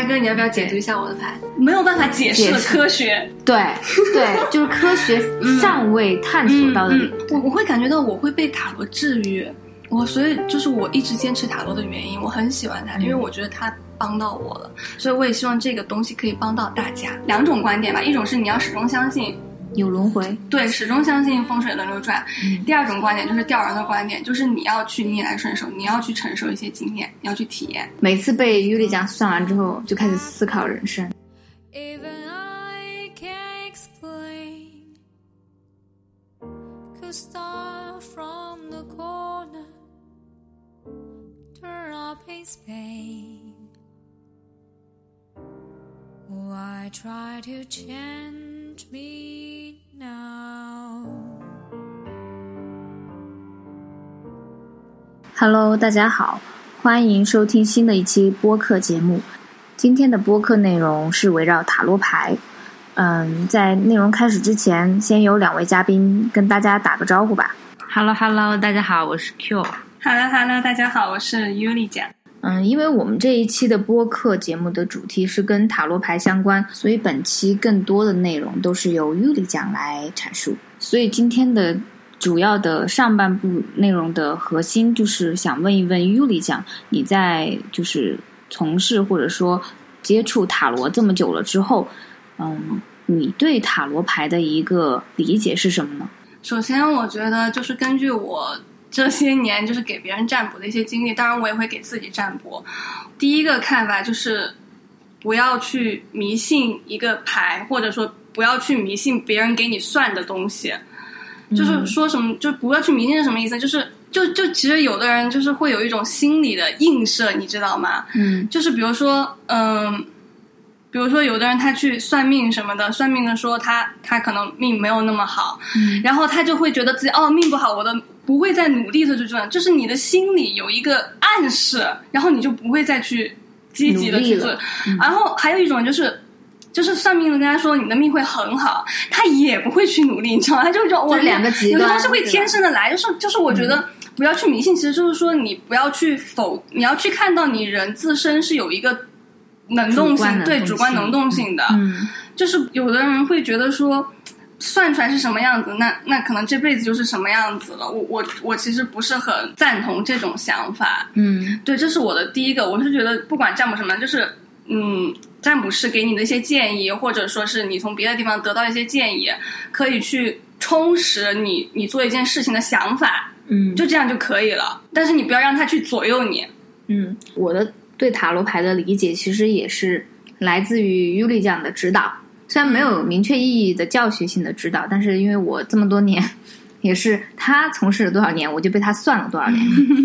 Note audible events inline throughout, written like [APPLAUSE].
嘉哥，你要不要解读一下我的牌？没有办法解释的科学。对对，就是科学 [LAUGHS] 尚未探索到的领域。我我会感觉到我会被塔罗治愈，我所以就是我一直坚持塔罗的原因，我很喜欢它，因为我觉得它帮到我了，所以我也希望这个东西可以帮到大家。两种观点吧，一种是你要始终相信，有轮回，对，始终相信风水轮流转；第二种观点就是吊人的观点，就是你要去逆来顺受，你要去承受一些经验，你要去体验。每次被尤里讲算完之后，就开始思考人生。Even I can't explain. Could start from the corner, turn up in Spain. Why try to change me now? Hello，大家好，欢迎收听新的一期播客节目。今天的播客内容是围绕塔罗牌。嗯，在内容开始之前，先由两位嘉宾跟大家打个招呼吧。Hello Hello，大家好，我是 Q。Hello Hello，大家好，我是尤丽酱。嗯，因为我们这一期的播客节目的主题是跟塔罗牌相关，所以本期更多的内容都是由尤里讲来阐述。所以今天的主要的上半部内容的核心就是想问一问尤里讲，你在就是从事或者说接触塔罗这么久了之后，嗯，你对塔罗牌的一个理解是什么呢？首先，我觉得就是根据我这些年就是给别人占卜的一些经历，当然我也会给自己占卜。第一个看法就是不要去迷信一个牌，或者说不要去迷信别人给你算的东西。就是说什么，就不要去迷信是什么意思？就是就就其实有的人就是会有一种心理的映射，你知道吗？嗯就是比如说，嗯，比如说有的人他去算命什么的，算命的说他他可能命没有那么好，嗯然后他就会觉得自己哦命不好，我的不会再努力的去做，就是你的心里有一个暗示，然后你就不会再去积极的去做。然后还有一种就是。就是算命的跟他说你的命会很好，他也不会去努力，你知道吗？他就说我这两个极端有的东西会天生的来，就是就是我觉得不要去迷信，其实就是说你不要去否，你要去看到你人自身是有一个能动性，对主观能动性的。嗯就是有的人会觉得说，算出来是什么样子，那那可能这辈子就是什么样子了。我我我其实不是很赞同这种想法。嗯对，这是我的第一个，我是觉得不管占卜什么，就是嗯，占卜师给你的一些建议，或者说是你从别的地方得到一些建议，可以去充实你你做一件事情的想法，嗯，就这样就可以了。但是你不要让他去左右你。嗯，我的对塔罗牌的理解其实也是来自于尤里酱的指导，虽然没有明确意义的教学性的指导，但是因为我这么多年 [LAUGHS] 也是他从事了多少年，我就被他算了多少年。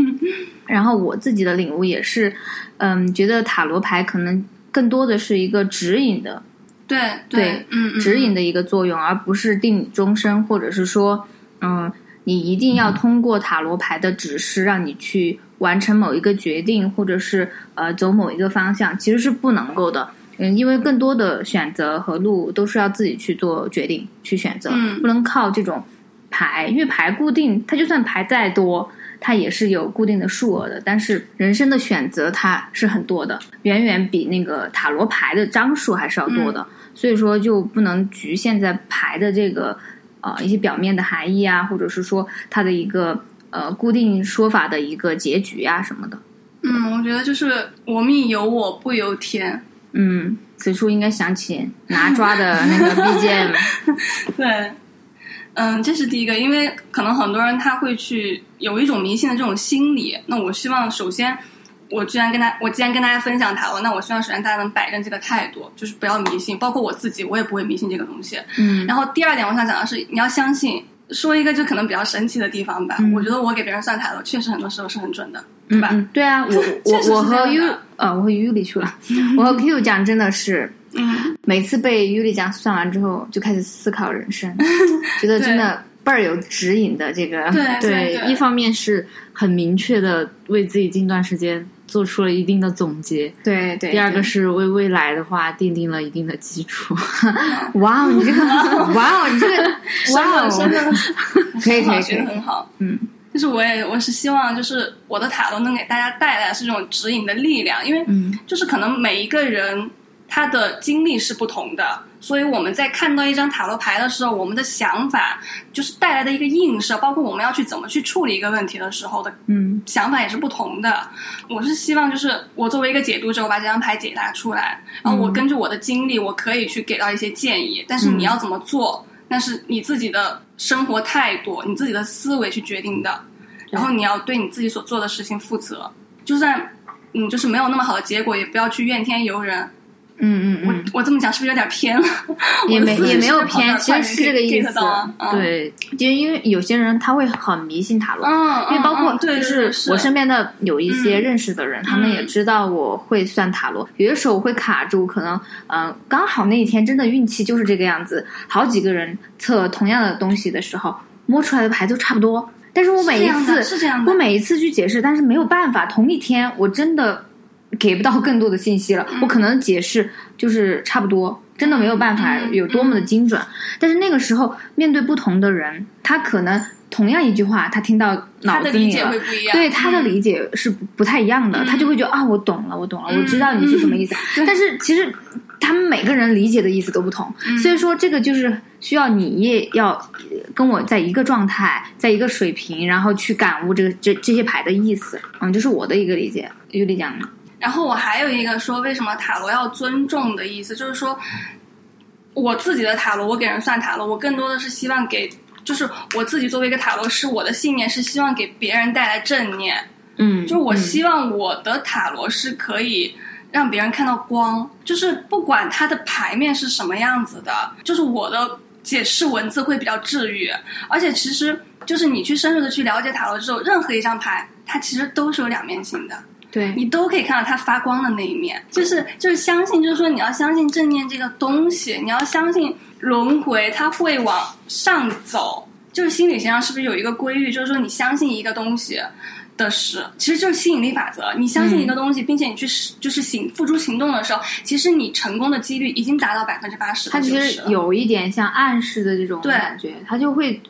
[LAUGHS] 然后我自己的领悟也是，嗯，觉得塔罗牌可能更多的是一个指引的对对嗯，嗯指引的一个作用，而不是定你终身，或者是说，嗯，你一定要通过塔罗牌的指示，让你去完成某一个决定，或者是呃走某一个方向，其实是不能够的。嗯，因为更多的选择和路都是要自己去做决定、去选择，嗯不能靠这种牌，因为牌固定，它就算牌再多，它也是有固定的数额的。但是人生的选择它是很多的，远远比那个塔罗牌的张数还是要多的。嗯所以说就不能局限在牌的这个呃一些表面的含义啊，或者是说它的一个呃固定说法的一个结局啊什么的。嗯，我觉得就是我命由我不由天。嗯，此处应该想起拿抓的那个 BGM。[LAUGHS] 对，嗯，这是第一个，因为可能很多人他会去有一种迷信的这种心理。那我希望首先，我既然跟他，我既然跟大家分享塔罗，那我希望首先大家能摆正这个态度，就是不要迷信。包括我自己，我也不会迷信这个东西。嗯然后第二点，我想讲的是，你要相信。说一个就可能比较神奇的地方吧，嗯。我觉得我给别人算塔罗，确实很多时候是很准的，对吧？嗯，对啊，我我 [LAUGHS] 我和 U 呃，我和 U 里去了，我和 Q 讲真的是，嗯，每次被 U 里讲算完之后，就开始思考人生，[LAUGHS] 觉得真的倍儿有指引的这个。对一方面是很明确的为自己近段时间做出了一定的总结，对对。第二个是为未来的话奠定了一定的基础。[LAUGHS] 哇哦，你这个 [LAUGHS] 哇哦，你这个哇哦，真的可以可以可以学的，很好。嗯，就是我也我是希望就是我的塔罗能给大家带来是这种指引的力量，因为嗯就是可能每一个人他的经历是不同的，所以我们在看到一张塔罗牌的时候，我们的想法就是带来的一个映射，包括我们要去怎么去处理一个问题的时候的嗯想法也是不同的。我是希望就是我作为一个解读者，我把这张牌解答出来，然后我根据我的经历，我可以去给到一些建议，但是你要怎么做，那是你自己的生活态度、你自己的思维去决定的，然后你要对你自己所做的事情负责，就算嗯就是没有那么好的结果，也不要去怨天尤人。我嗯嗯。嗯，我这么讲是不是有点偏了？也没也没有偏，其实是这个意思对，就因为有些人他会很迷信塔罗，嗯，因为包括就是我身边的有一些嗯认识的人，他们也知道我会算塔罗，有的时候我会卡住，可能嗯、呃刚好那一天真的运气就是这个样子，好几个人测同样的东西的时候，摸出来的牌都差不多，但是我每一次是这样的。我每一次去解释，但是没有办法，同一天我真的给不到更多的信息了，嗯我可能解释就是差不多。真的没有办法嗯有多么的精准，但是那个时候面对不同的人，他可能同样一句话，他听到脑子里了，解会不一样。对他的嗯理解是不不太一样的，嗯他就会觉得啊，我懂了，我懂了，嗯我知道你是什么意思。对但是其实他们每个人理解的意思都不同，嗯所以说这个就是需要你也要呃跟我在一个状态，在一个水平，然后去感悟这个这这些牌的意思。嗯，这是我的一个理解。有理讲呢？然后我还有一个说，为什么塔罗要尊重的意思，就是说我自己的塔罗，我给人算塔罗，我更多的是希望给，就是我自己作为一个塔罗师，我的信念是希望给别人带来正念，嗯，就是我嗯希望我的塔罗是可以让别人看到光，就是不管它的牌面是什么样子的，就是我的解释文字会比较治愈，而且其实就是你去深入的去了解塔罗之后，任何一张牌它其实都是有两面性的。对，你都可以看到它发光的那一面，就是就是相信，就是说你要相信正念这个东西，你要相信轮回它会往上走。就是心理学上是不是有一个规律，就是说你相信一个东西的时，其实就是吸引力法则。你相信一个东西，并且你去就是行付诸行动的时候，其实你成功的几率已经达到百分之八十。它其实有一点像暗示的这种感觉，它就会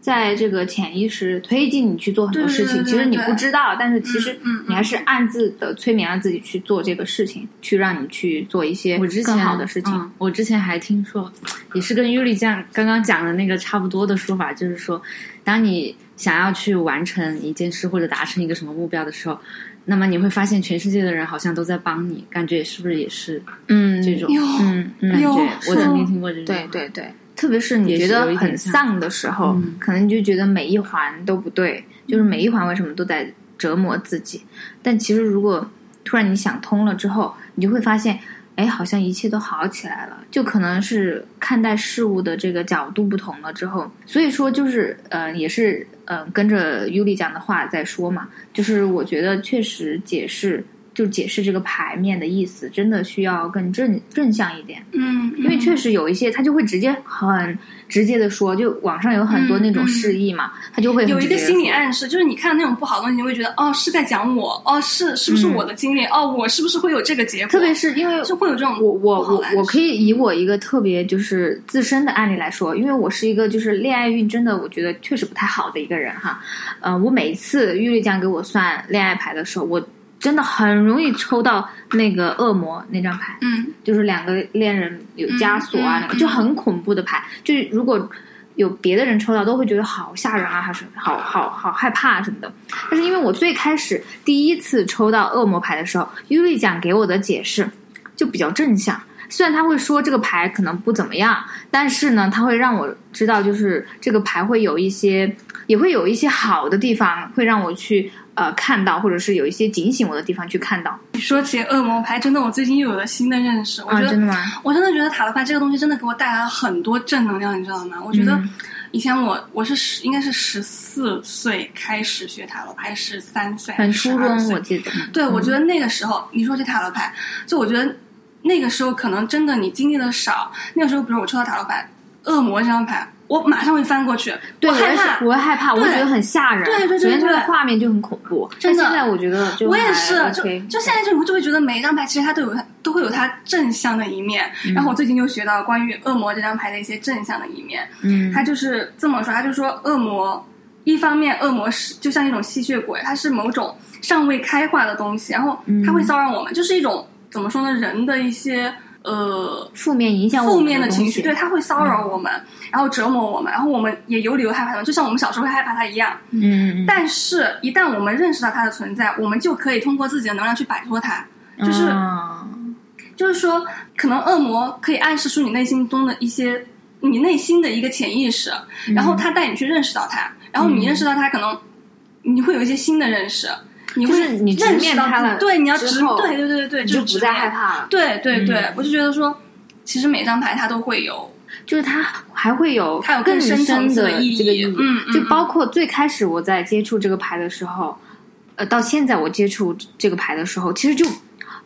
在这个潜意识推进你去做很多事情。对对其实你不知道，但是其实你还是暗自的催眠了自己去做这个事情，去让你去做一些更好的事情。嗯我之前还听说，也是跟尤里酱刚刚讲的那个差不多的说法，就是说，当你想要去完成一件事或者达成一个什么目标的时候，那么你会发现全世界的人好像都在帮你，感觉是不是也是嗯，这种嗯嗯感觉？我曾经听过这种，对对对，特别是你觉得很丧的时候，嗯可能你就觉得每一环都不对，就是每一环为什么都在折磨自己。但其实如果突然你想通了之后，你就会发现，哎，好像一切都好起来了。就可能是看待事物的这个角度不同了之后，所以说就是呃，也是呃，跟着尤里讲的话在说嘛，就是我觉得确实解释。就解释这个牌面的意思，真的需要更正正向一点。嗯，因为确实实有一些他就会直接很直接的说，就网上有很多那种示意嘛，他就会有一个心理暗示，就是你看那种不好的东西，你会觉得哦是在讲我，哦是是不是嗯我的经历，哦我是不是会有这个结果？特别是因为就会有这种我我我我可以以我一个特别就是自身的案例来说，因为我是一个就是恋爱运真的我觉得确实不太好的一个人哈，呃，我每一次玉丽酱给我算恋爱牌的时候，我真的很容易抽到那个恶魔那张牌，嗯就是两个恋人有枷锁啊，嗯那个嗯就很恐怖的牌。就是如果有别的人抽到，都会觉得好吓人啊，还是好好好害怕什么的。但是因为我最开始第一次抽到恶魔牌的时候，尤丽讲给我的解释就比较正向。虽然他会说这个牌可能不怎么样，但是呢，他会让我知道，就是这个牌会有一些，也会有一些好的地方，会让我去呃看到，或者是有一些警醒我的地方去看到。你说起恶魔牌，真的我最近又有了新的认识，我啊，觉得、真的吗？我真的觉得塔罗牌这个东西真的给我带来了很多正能量，你知道吗？我觉得嗯以前我我是十应该是十四岁开始学塔罗牌，十三岁还很是初12岁中我记得，对，嗯我觉得那个时候，你说这塔罗牌，就我觉得那个时候可能真的你经历的少。那个时候，比如我抽到塔罗牌，恶魔这张牌，我马上会翻过去，对，我害怕，。我会害怕，我会觉得很吓人。对对对首先它的对画面就很恐怖，真的但现在我觉得就我也是，就就现在就就会觉得每一张牌其实它都有它都会有它正向的一面。嗯然后我最近就学到关于恶魔这张牌的一些正向的一面。嗯，他就是这么说，他就说恶魔一方面恶魔是就像一种吸血鬼，它是某种尚未开化的东西，然后它会骚扰我们，就是一种怎么说呢，人的一些呃负面影响我负面的情绪，对，它会骚扰我们，然后折磨我们，然后我们也有理由害怕它，就像我们小时候会害怕它一样。嗯但是，一旦我们认识到它的存在，我们就可以通过自己的能量去摆脱它。就是啊。就是说，可能恶魔可以暗示出你内心中的一些，你内心的一个潜意识，嗯然后他带你去认识到它，然后你认识到它，可能你会有一些新的认识，你会就是你直面它了对，你要直对对对对，你就不再害怕了。对对对，嗯我就觉得说，其实每张牌它都会有，就是它还会有它有更深层次的意义，嗯，嗯就包括最开始我在接触这个牌的时候，呃，到现在我接触这个牌的时候，其实就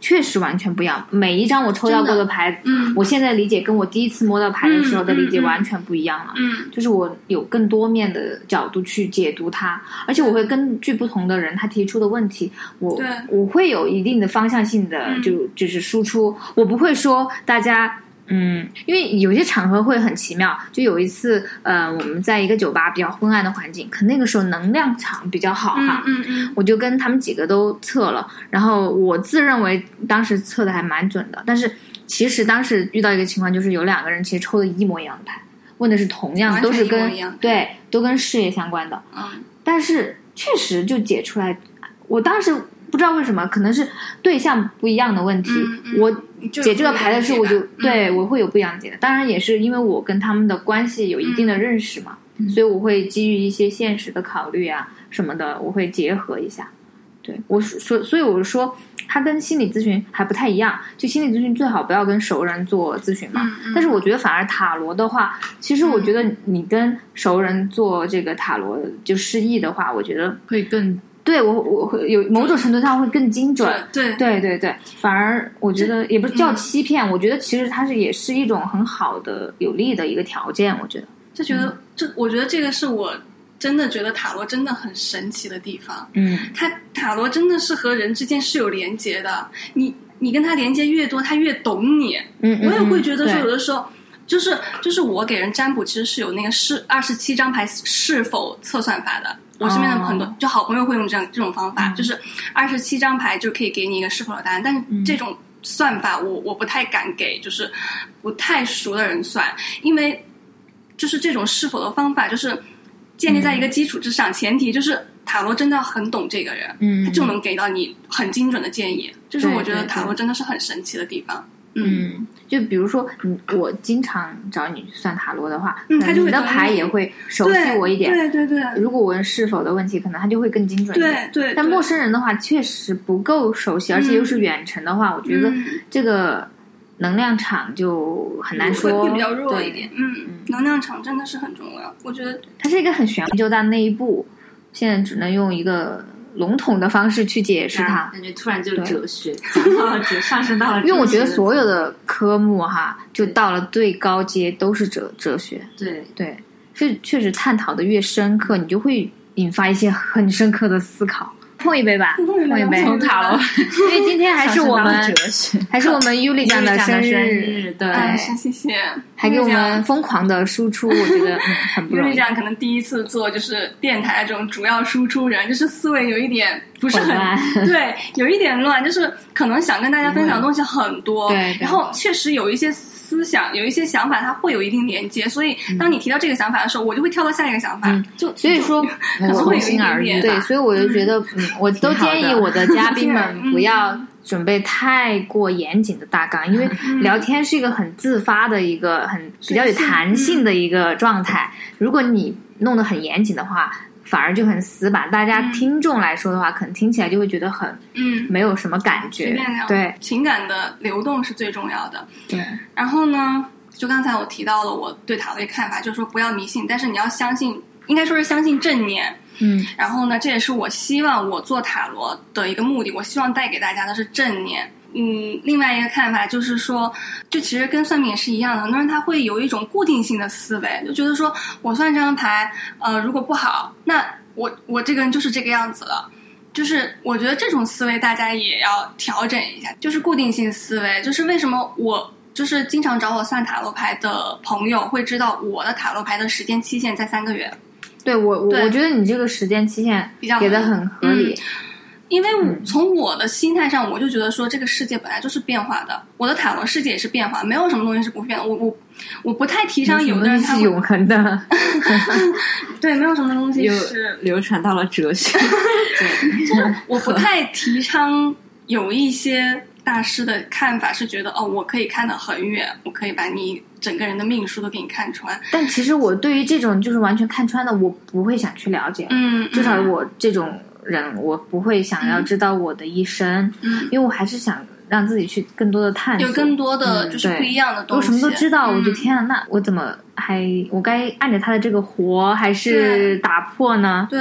确实完全不一样。每一张我抽到过真的的牌，嗯我现在理解跟我第一次摸到牌的时候的理解完全不一样了。嗯就是我有更多面的角度去解读它，而且我会根据不同的人他提出的问题，我我会有一定的方向性的嗯就就是输出，我不会说大家。嗯，因为有些场合会很奇妙，就有一次，呃，我们在一个酒吧比较昏暗的环境，可那个时候能量场比较好哈，嗯嗯嗯我就跟他们几个都测了，然后我自认为当时测的还蛮准的，但是其实当时遇到一个情况，就是有两个人其实抽的一模一样的牌，问的是同样都是跟对都跟事业相关的，嗯。但是确实就解出来，我当时不知道为什么，可能是对象不一样的问题，我解这个牌的时候，我就对我会有不一样的解的。当然也是因为我跟他们的关系有一定的认识嘛，所以我会基于一些现实的考虑啊什么的，我会结合一下。对我说，所以我是说，它跟心理咨询还不太一样。就心理咨询最好不要跟熟人做咨询嘛。嗯嗯但是我觉得反而塔罗的话，其实我觉得你跟熟人做这个塔罗就失忆的话，我觉得会更对我我会有某种程度上会更精准。对对对对，反而我觉得也不是叫欺骗，我觉得其实它是也是一种很好的有利的一个条件，我觉得。就觉得这，我觉得这个是我真的觉得塔罗真的很神奇的地方。嗯它塔罗真的是和人之间是有连接的，你你跟他连接越多，他越懂你。嗯，我也会觉得说，有的时候就是就是我给人占卜，其实是有那个是二十七张牌是否测算法的。我身边的很多、哦就好朋友会用这样这种方法，就是二十七张牌就可以给你一个是否的答案，但是这种算法我我不太敢给，就是不太熟的人算，因为就是这种是否的方法就是建立在一个基础之上，前提就是塔罗真的要很懂这个人，嗯他就能给到你很精准的建议，就是我觉得塔罗真的是很神奇的地方。嗯，就比如说，嗯，我经常找你算塔罗的话，嗯你的他就会懂你牌也会熟悉我一点。对对对如果我问是否的问题，可能他就会更精准一点。对对，但陌生人的话，确实不够熟悉，而且又是远程的话，我觉得嗯这个能量场就很难说，会会比较弱一点。嗯，能量场真的是很重要，我觉得它是一个很玄就到那一步，现在只能用一个笼统的方式去解释它。感觉突然就哲学，[LAUGHS] 上升到了因为我觉得所有的科目哈，就到了最高阶都是哲哲学，对对，这确实探讨的越深刻，你就会引发一些很深刻的思考。碰一杯吧，[LAUGHS] 碰一杯 [LAUGHS] 因为今天还是我们 [LAUGHS] 还是我们 Yuli 酱的生生日，对，谢谢，还给我们疯狂的输出，我觉得嗯很不容易。因为这。样可能第一次做就是电台这种主要输出人，就是思维有一点不是很对，有一点乱，就是可能想跟大家分享的东西很多，然后确实有一些思想，有一些想法，它会有一定连接，所以当你提到这个想法的时候，我就会跳到下一个想法，嗯。就所以说，我可能会有一心而点点对，所以我就觉得，嗯，我都建议我的嘉宾们嗯 [LAUGHS] 不要准备太过严谨的大纲，因为聊天是一个很自发的一个很比较有弹性的一个状态。如果你弄得很严谨的话，反而就很死板，大家听众来说的话，可能听起来就会觉得很嗯。没有什么感觉。对情感的流动是最重要的。对，然后呢，就刚才我提到了我对塔罗的看法，就是说不要迷信，但是你要相信，应该说是相信正念。嗯然后呢，这也是我希望我做塔罗的一个目的，我希望带给大家的是正念。嗯，另外一个看法就是说，就其实跟算命也是一样的，很多人他会有一种固定性的思维，就觉得说我算这张牌，呃，如果不好，那我我这个人就是这个样子了。就是我觉得这种思维大家也要调整一下，就是固定性思维，就是为什么我就是经常找我算塔罗牌的朋友会知道我的塔罗牌的时间期限在三个月，对我我我觉得你这个时间期限比较给的很合理。因为从我的心态上，我就觉得说这个世界本来就是变化的，我的塔罗世界也是变化，没有什么东西是不变的。我我我不太提倡有的人他是永恒的，对，没有什么东西是 [LAUGHS] 流传到了哲学。[LAUGHS] 就是我不太提倡有一些大师的看法是觉得哦，我可以看得很远，我可以把你整个人的命数都给你看穿。但其实我对于这种就是完全看穿的，我不会想去了解。嗯，至少我这种人，我不会想要知道我的一生，嗯因为我还是想让自己去更多的探索，有更多的就是不一样的东西。我什么都知道，我就嗯天啊，那我怎么还我该按着他的这个活，还是打破呢？对，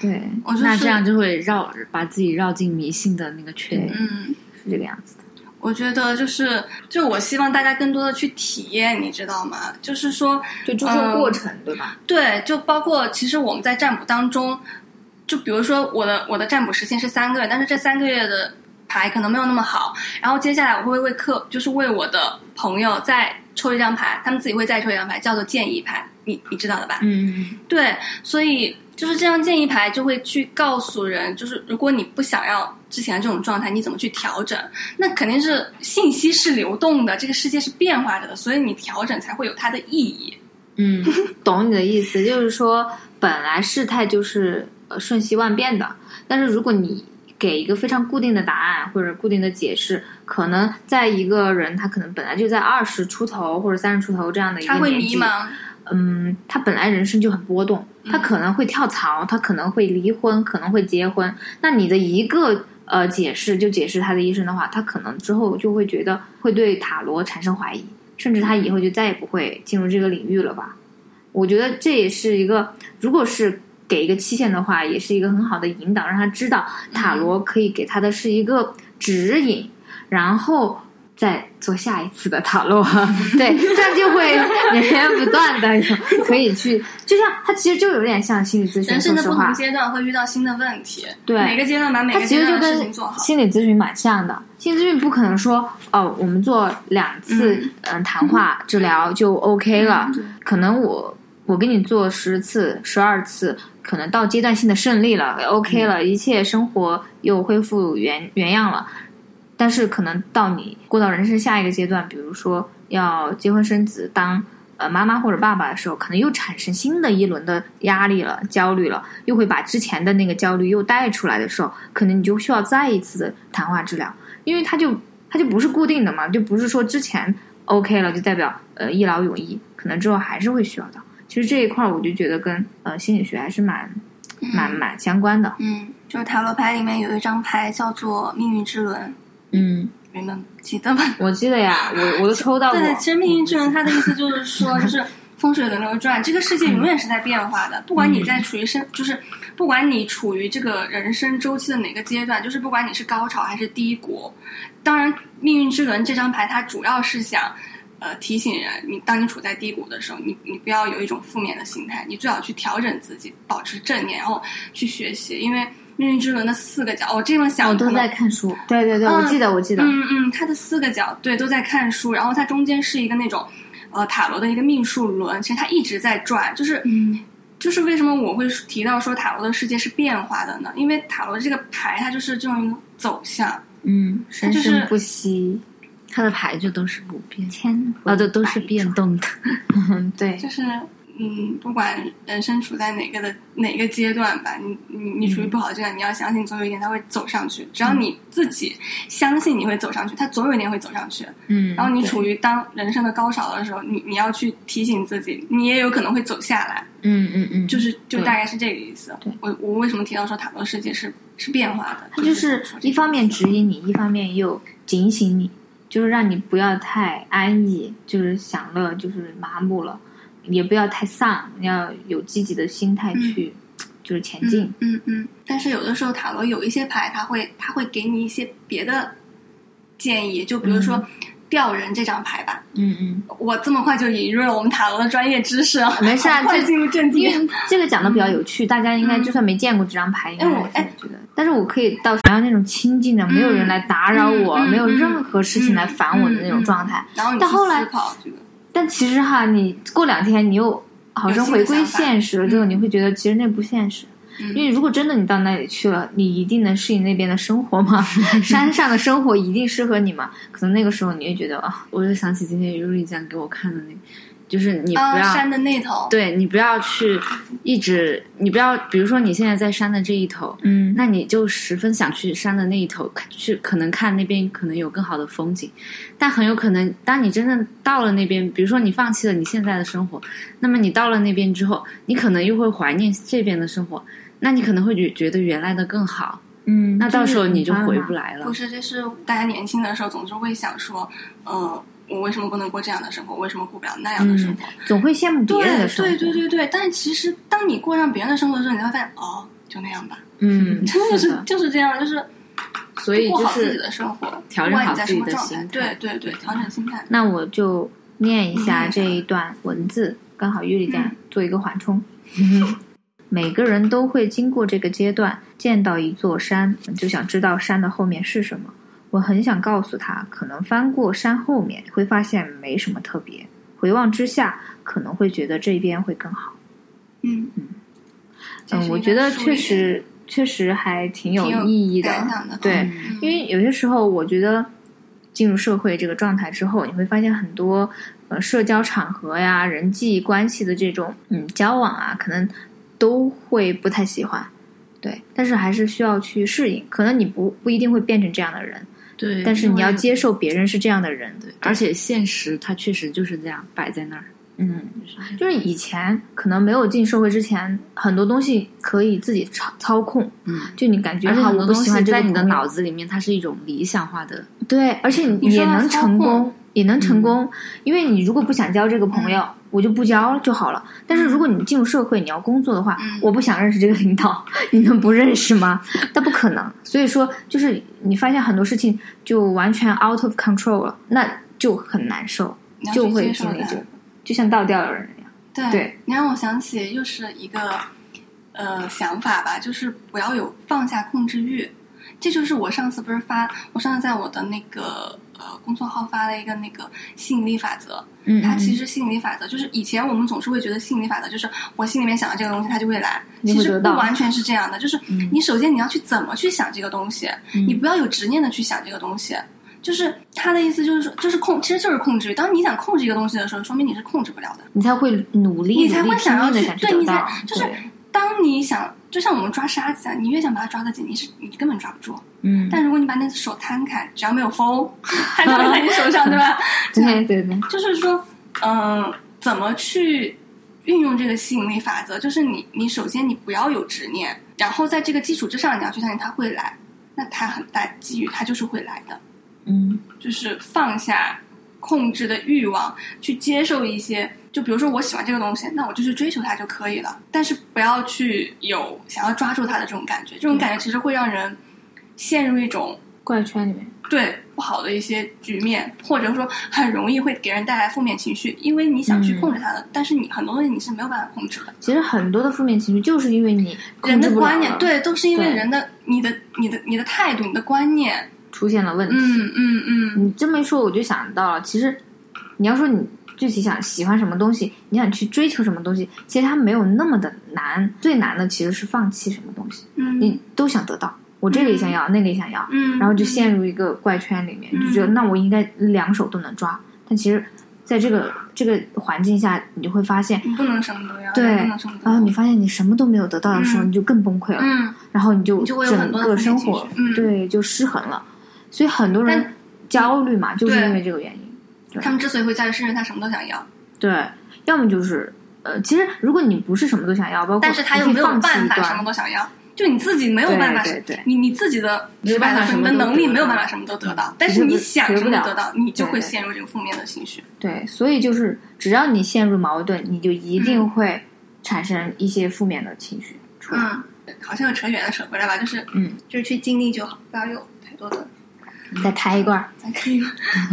对，我就是那这样就会绕把自己绕进迷信的那个圈。嗯。是这个样子的。我觉得就是，就我希望大家更多的去体验，你知道吗？就是说，就注重过程，对吧？对，就包括其实我们在占卜当中，就比如说我的我的占卜时限是三个月，但是这三个月的牌可能没有那么好，然后接下来我会为客，就是为我的朋友再抽一张牌，他们自己会再抽一张牌，叫做建议牌，你你知道的吧？嗯，对，所以就是这张建议牌就会去告诉人，就是如果你不想要之前的这种状态，你怎么去调整？那肯定是信息是流动的，这个世界是变化着的，所以你调整才会有它的意义。嗯，懂你的意思，就是说本来事态就是呃瞬息万变的，但是如果你给一个非常固定的答案或者固定的解释，可能在一个人他可能本来就在二十出头或者三十出头这样的一个他会年纪，迷茫，嗯，他本来人生就很波动，他可能会跳槽，他可能会离婚，可能会结婚。那你的一个呃解释就解释他的一生的话，他可能之后就会觉得会对塔罗产生怀疑，甚至他以后就再也不会进入这个领域了吧？我觉得这也是一个，如果是给一个期限的话，也是一个很好的引导，让他知道塔罗可以给他的是一个指引，然后。再做下一次的塔罗，[LAUGHS] 对，这样就会源源不断的有可以去，就像他其实就有点像心理咨询，人生的不同，阶段会遇到新的问题，对每个阶段把每个阶段的事情做好。心理咨询蛮像的。心理咨询不可能说哦，我们做两次嗯嗯、谈话 [LAUGHS] 治疗就 OK 了，嗯可能我我给你做十次、十二次，可能到阶段性的胜利了，OK 了，一切生活又恢复原原样了。但是可能到你过到人生下一个阶段，比如说要结婚生子、当呃妈妈或者爸爸的时候，可能又产生新的一轮的压力了、焦虑了，又会把之前的那个焦虑又带出来的时候，可能你就需要再一次的谈话治疗，因为它就它就不是固定的嘛，就不是说之前 OK 了就代表呃一劳永逸，可能之后还是会需要的。其实这一块儿我就觉得跟呃心理学还是蛮蛮蛮相关的。嗯，就是塔罗牌里面有一张牌叫做命运之轮，嗯，你们记得吗？我记得呀，我我都抽到过。对，其实命运之轮它的意思就是说，就是风水轮流转，这个世界永远是在变化的，不管你在处于生，就是不管你处于这个人生周期的哪个阶段，就是不管你是高潮还是低谷，当然，命运之轮这张牌它主要是想。呃，提醒人，你当你处在低谷的时候，你你不要有一种负面的心态，你最好去调整自己，保持正念，然后去学习。因为命运之轮的四个角，我这么想，我都在看书。对对对，我记得我记得。嗯嗯，它的四个角对都在看书，然后它中间是一个那种呃塔罗的一个命数轮，其实它一直在转，就是嗯就是为什么我会提到说塔罗的世界是变化的呢？因为塔罗这个牌它就是这种走向，嗯，生就是生不息，它的牌就都是不变，千啊，都都是变动的。[LAUGHS] 嗯，对，就是嗯，不管人生处在哪个的哪个阶段吧，你你你处于不好的阶段，你要相信总有一天它会走上去。只要你自己相信你会走上去，它总有一天会走上去。嗯，然后你处于当人生的高潮的时候，你你要去提醒自己，你也有可能会走下来。嗯嗯嗯，就是就大概是这个意思。对我我为什么提到说塔罗世界是是变化的？它就是一方面指引你，一方面又警醒你，就是让你不要太安逸，就是享乐，就是麻木了，也不要太丧，要有积极的心态去，就是前进。嗯嗯嗯。但是有的时候塔罗有一些牌，它会它会给你一些别的建议，就比如说吊人这张牌吧。嗯嗯，我这么快就引入了我们塔罗的专业知识啊，没事啊快进入正题。因为这个讲的比较有趣，大家应该就算没见过这张牌，应该哎我觉得，但是我可以到想要那种清静的，没有人来打扰我，没有任何事情来烦我的那种状态。然后你思考这个，但其实哈，你过两天你又好像回归现实了之后，嗯你会觉得其实那不现实。因为如果真的你到那里去了，你一定能适应那边的生活吗？[LAUGHS] 山上的生活一定适合你吗？可能那个时候你会觉得啊，我就想起今天尤里酱给我看的那个，就是你不啊，要、山的那头，对你不要去一直，你不要，比如说你现在在山的这一头，嗯，那你就十分想去山的那一头看去，可能看那边可能有更好的风景，但很有可能，当你真正到了那边，比如说你放弃了你现在的生活，那么你到了那边之后，你可能又会怀念这边的生活，那你可能会觉觉得原来的更好，嗯，那到时候你就回不来。了不。是，这是大家年轻的时候总是会想说，呃、我为什么不能过这样的生活？为什么过不了那样的生活？总会羡慕别人的对生活。对对对对，但其实当你过上别人的生活的时候，你会发现，哦，就那样吧，嗯，[LAUGHS] 真的是就是这样，就是所以就过好自己是的生活，调整好自己的心态对对对，调整心态。那我就念一下嗯这一段文字，刚好玉里在做一个缓冲。[LAUGHS] 每个人都会经过这个阶段，见到一座山，就想知道山的后面是什么。我很想告诉他，可能翻过山后面会发现没什么特别，回望之下可能会觉得这边会更好。嗯嗯嗯，我觉得确实确实还挺有意义的。的，对，嗯因为有些时候，我觉得进入社会这个状态之后，你会发现很多呃社交场合呀、人际关系的这种嗯交往啊，可能都会不太喜欢。对，但是还是需要去适应。可能你不不一定会变成这样的人，对，但是你要接受别人是这样的人。对，而且现实它确实就是这样摆在那儿。嗯，就是以前可能没有进社会之前，很多东西可以自己操操控。嗯，就你感觉而且哈，很多东西我不喜欢在你的脑子里面，它是一种理想化的。对，而且你也能成功，也能成功，因为你如果不想交这个朋友，我就不交就好了。但是如果你进入社会，你要工作的话，嗯我不想认识这个领导，你能不认识吗？那不可能。所以说，就是你发现很多事情就完全 out of control 了，那就很难受，就会经历这个，就像倒吊的人一样。对，对你让我想起又是一个呃想法吧，就是不要有放下控制欲。这就是我上次不是发，我上次在我的那个呃公众号发了一个那个吸引力法则。嗯，它其实实吸引力法则就是以前我们总是会觉得吸引力法则就是我心里面想的这个东西它就会来，其实不完全是这样的。就是嗯你首先你要去怎么去想这个东西，嗯你不要有执念的去想这个东西。就是他的意思，就是说，就是控，其实就是控制欲。当你想控制一个东西的时候，说明你是控制不了的。你才会努力，你才会想要去对你才，就是当你想，就像我们抓沙子啊，你越想把它抓得紧，你是你根本抓不住。嗯，但如果你把那只手摊开，只要没有风，[LAUGHS] 它就会在你手上，[LAUGHS] 对吧？对对对，就是说，嗯、怎么去运用这个吸引力法则？就是你，你首先你不要有执念，然后在这个基础之上，你要去相信它会来，那它很大机遇，它就是会来的。嗯就是放下控制的欲望，去接受一些，就比如说我喜欢这个东西，那我就去追求它就可以了。但是不要去有想要抓住它的这种感觉，这种感觉其实会让人陷入一种怪圈里面，对不好的一些局面，或者说很容易会给人带来负面情绪，因为你想去控制它的，但是你很多东西你是没有办法控制的。其实很多的负面情绪就是因为你控人的观念对，都是因为人的你的你的你的态度、你的观念，出现了问题。嗯嗯嗯，你这么一说，我就想到了，其实你要说你具体想喜欢什么东西，你想去追求什么东西，其实它没有那么的难。最难的其实是放弃什么东西，嗯你都想得到，我这个也想要，那个也想要，嗯，然后就陷入一个怪圈里面，嗯就觉得那我应该两手都能抓，但其实在这个这个环境下，你就会发现。你不能什么都要，对然后你发现你什么都没有得到的时候，嗯你就更崩溃了。嗯，然后你就整个生活嗯对就失衡了，所以很多人焦虑嘛，就是因为这个原因。他们之所以会焦虑，是因为他什么都想要，对，要么就是呃，其实如果你不是什么都想要，包括但是他又没有办法什么都想要，就你自己没有办法，对对对。你你自己的没有办法什么的能力没有办法什么都得到，但是你想什么都得到，你就会陷入这个负面的情绪。对，所以就是只要你陷入矛盾，你就一定嗯会产生一些负面的情绪出来。嗯，好像又扯远了，扯回来吧，就是嗯，就是去经历就好，不要有太多的。再开一罐儿，咱可以吗？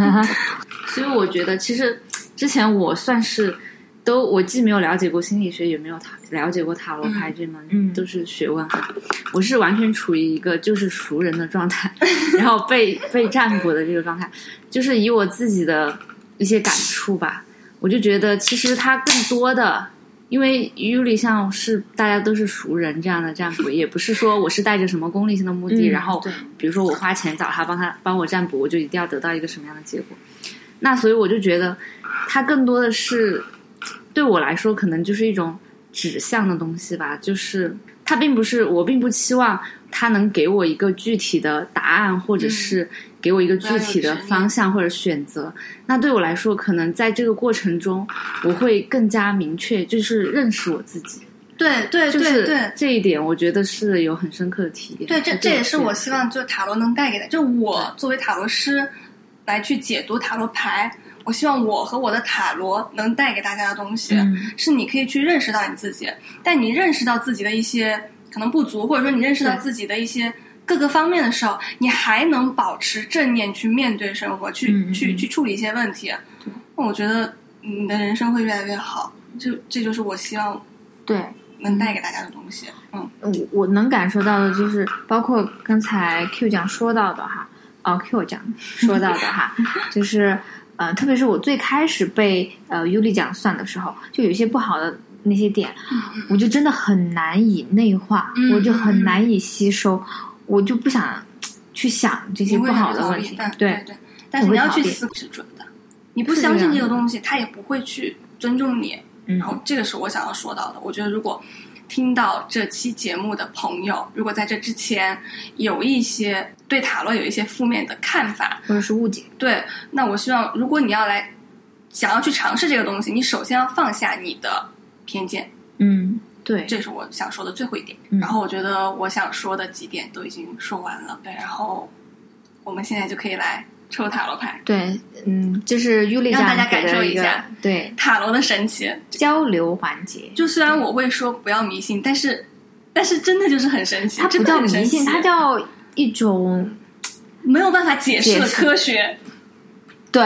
[LAUGHS] 所以我觉得，其实之前我算是都，我既没有了解过心理学，也没有塔了解过塔罗牌这门，嗯都是学问哈。我是完全处于一个就是熟人的状态，[LAUGHS] 然后被被占卜的这个状态，就是以我自己的一些感触吧，我就觉得其实它更多的因为 Yuli 像是大家都是熟人这样的占卜，[LAUGHS] 也不是说我是带着什么功利性的目的，嗯然后比如说我花钱找他帮他帮我占卜，我就一定要得到一个什么样的结果。那所以我就觉得，它更多的是对我来说，可能就是一种指向的东西吧，就是它并不是我并不期望它能给我一个具体的答案，或者是给我一个具体的方向或者选择。那对我来说，可能在这个过程中，我会更加明确，就是认识我自己。对对对对这一点，我觉得是有很深刻的体验。对，这这也是我希希望就塔罗能带给的，就我作为塔罗师来去解读塔罗牌，我希望我和我的塔罗能带给大家的东西，嗯是你可以去认识到你自己，但你认识到自己的一些可能不足，或者说你认识到自己的一些各个方面的时候，你还能保持正念去面对生活，去、去嗯去处理一些问题，那我觉得你的人生会越来越好。就这就是我希望对。能带给大家的东西。嗯，我我能感受到的就是，包括刚才 Q 讲说到的哈，哦 Q 讲说到的哈，[LAUGHS] 就是呃，特别是我最开始被呃 Yuli 讲算的时候，就有一些不好的那些点，我就真的很难以内化，嗯我就很难以吸收，我就不想去想这些不好的问题对对，但是你要去思是准的。你不相信这个东西，他也不会去尊重你。嗯然后这个是我想要说到的。我觉得如果听到这期节目的朋友，如果在这之前有一些对塔罗有一些负面的看法，或者是误解，对，那我希望如果你要来想要去尝试这个东西，你首先要放下你的偏见，嗯，对，这是我想说的最后一点。嗯然后我觉得我想说的几点都已经说完了，对，然后我们现在就可以来抽塔罗牌。对，嗯，就是让大家感受一下对塔罗的神奇，交流环节。就虽然我会说不要迷信，但是但是真的就是很神奇，它不叫迷信，它叫一种没有办法解释的科学。对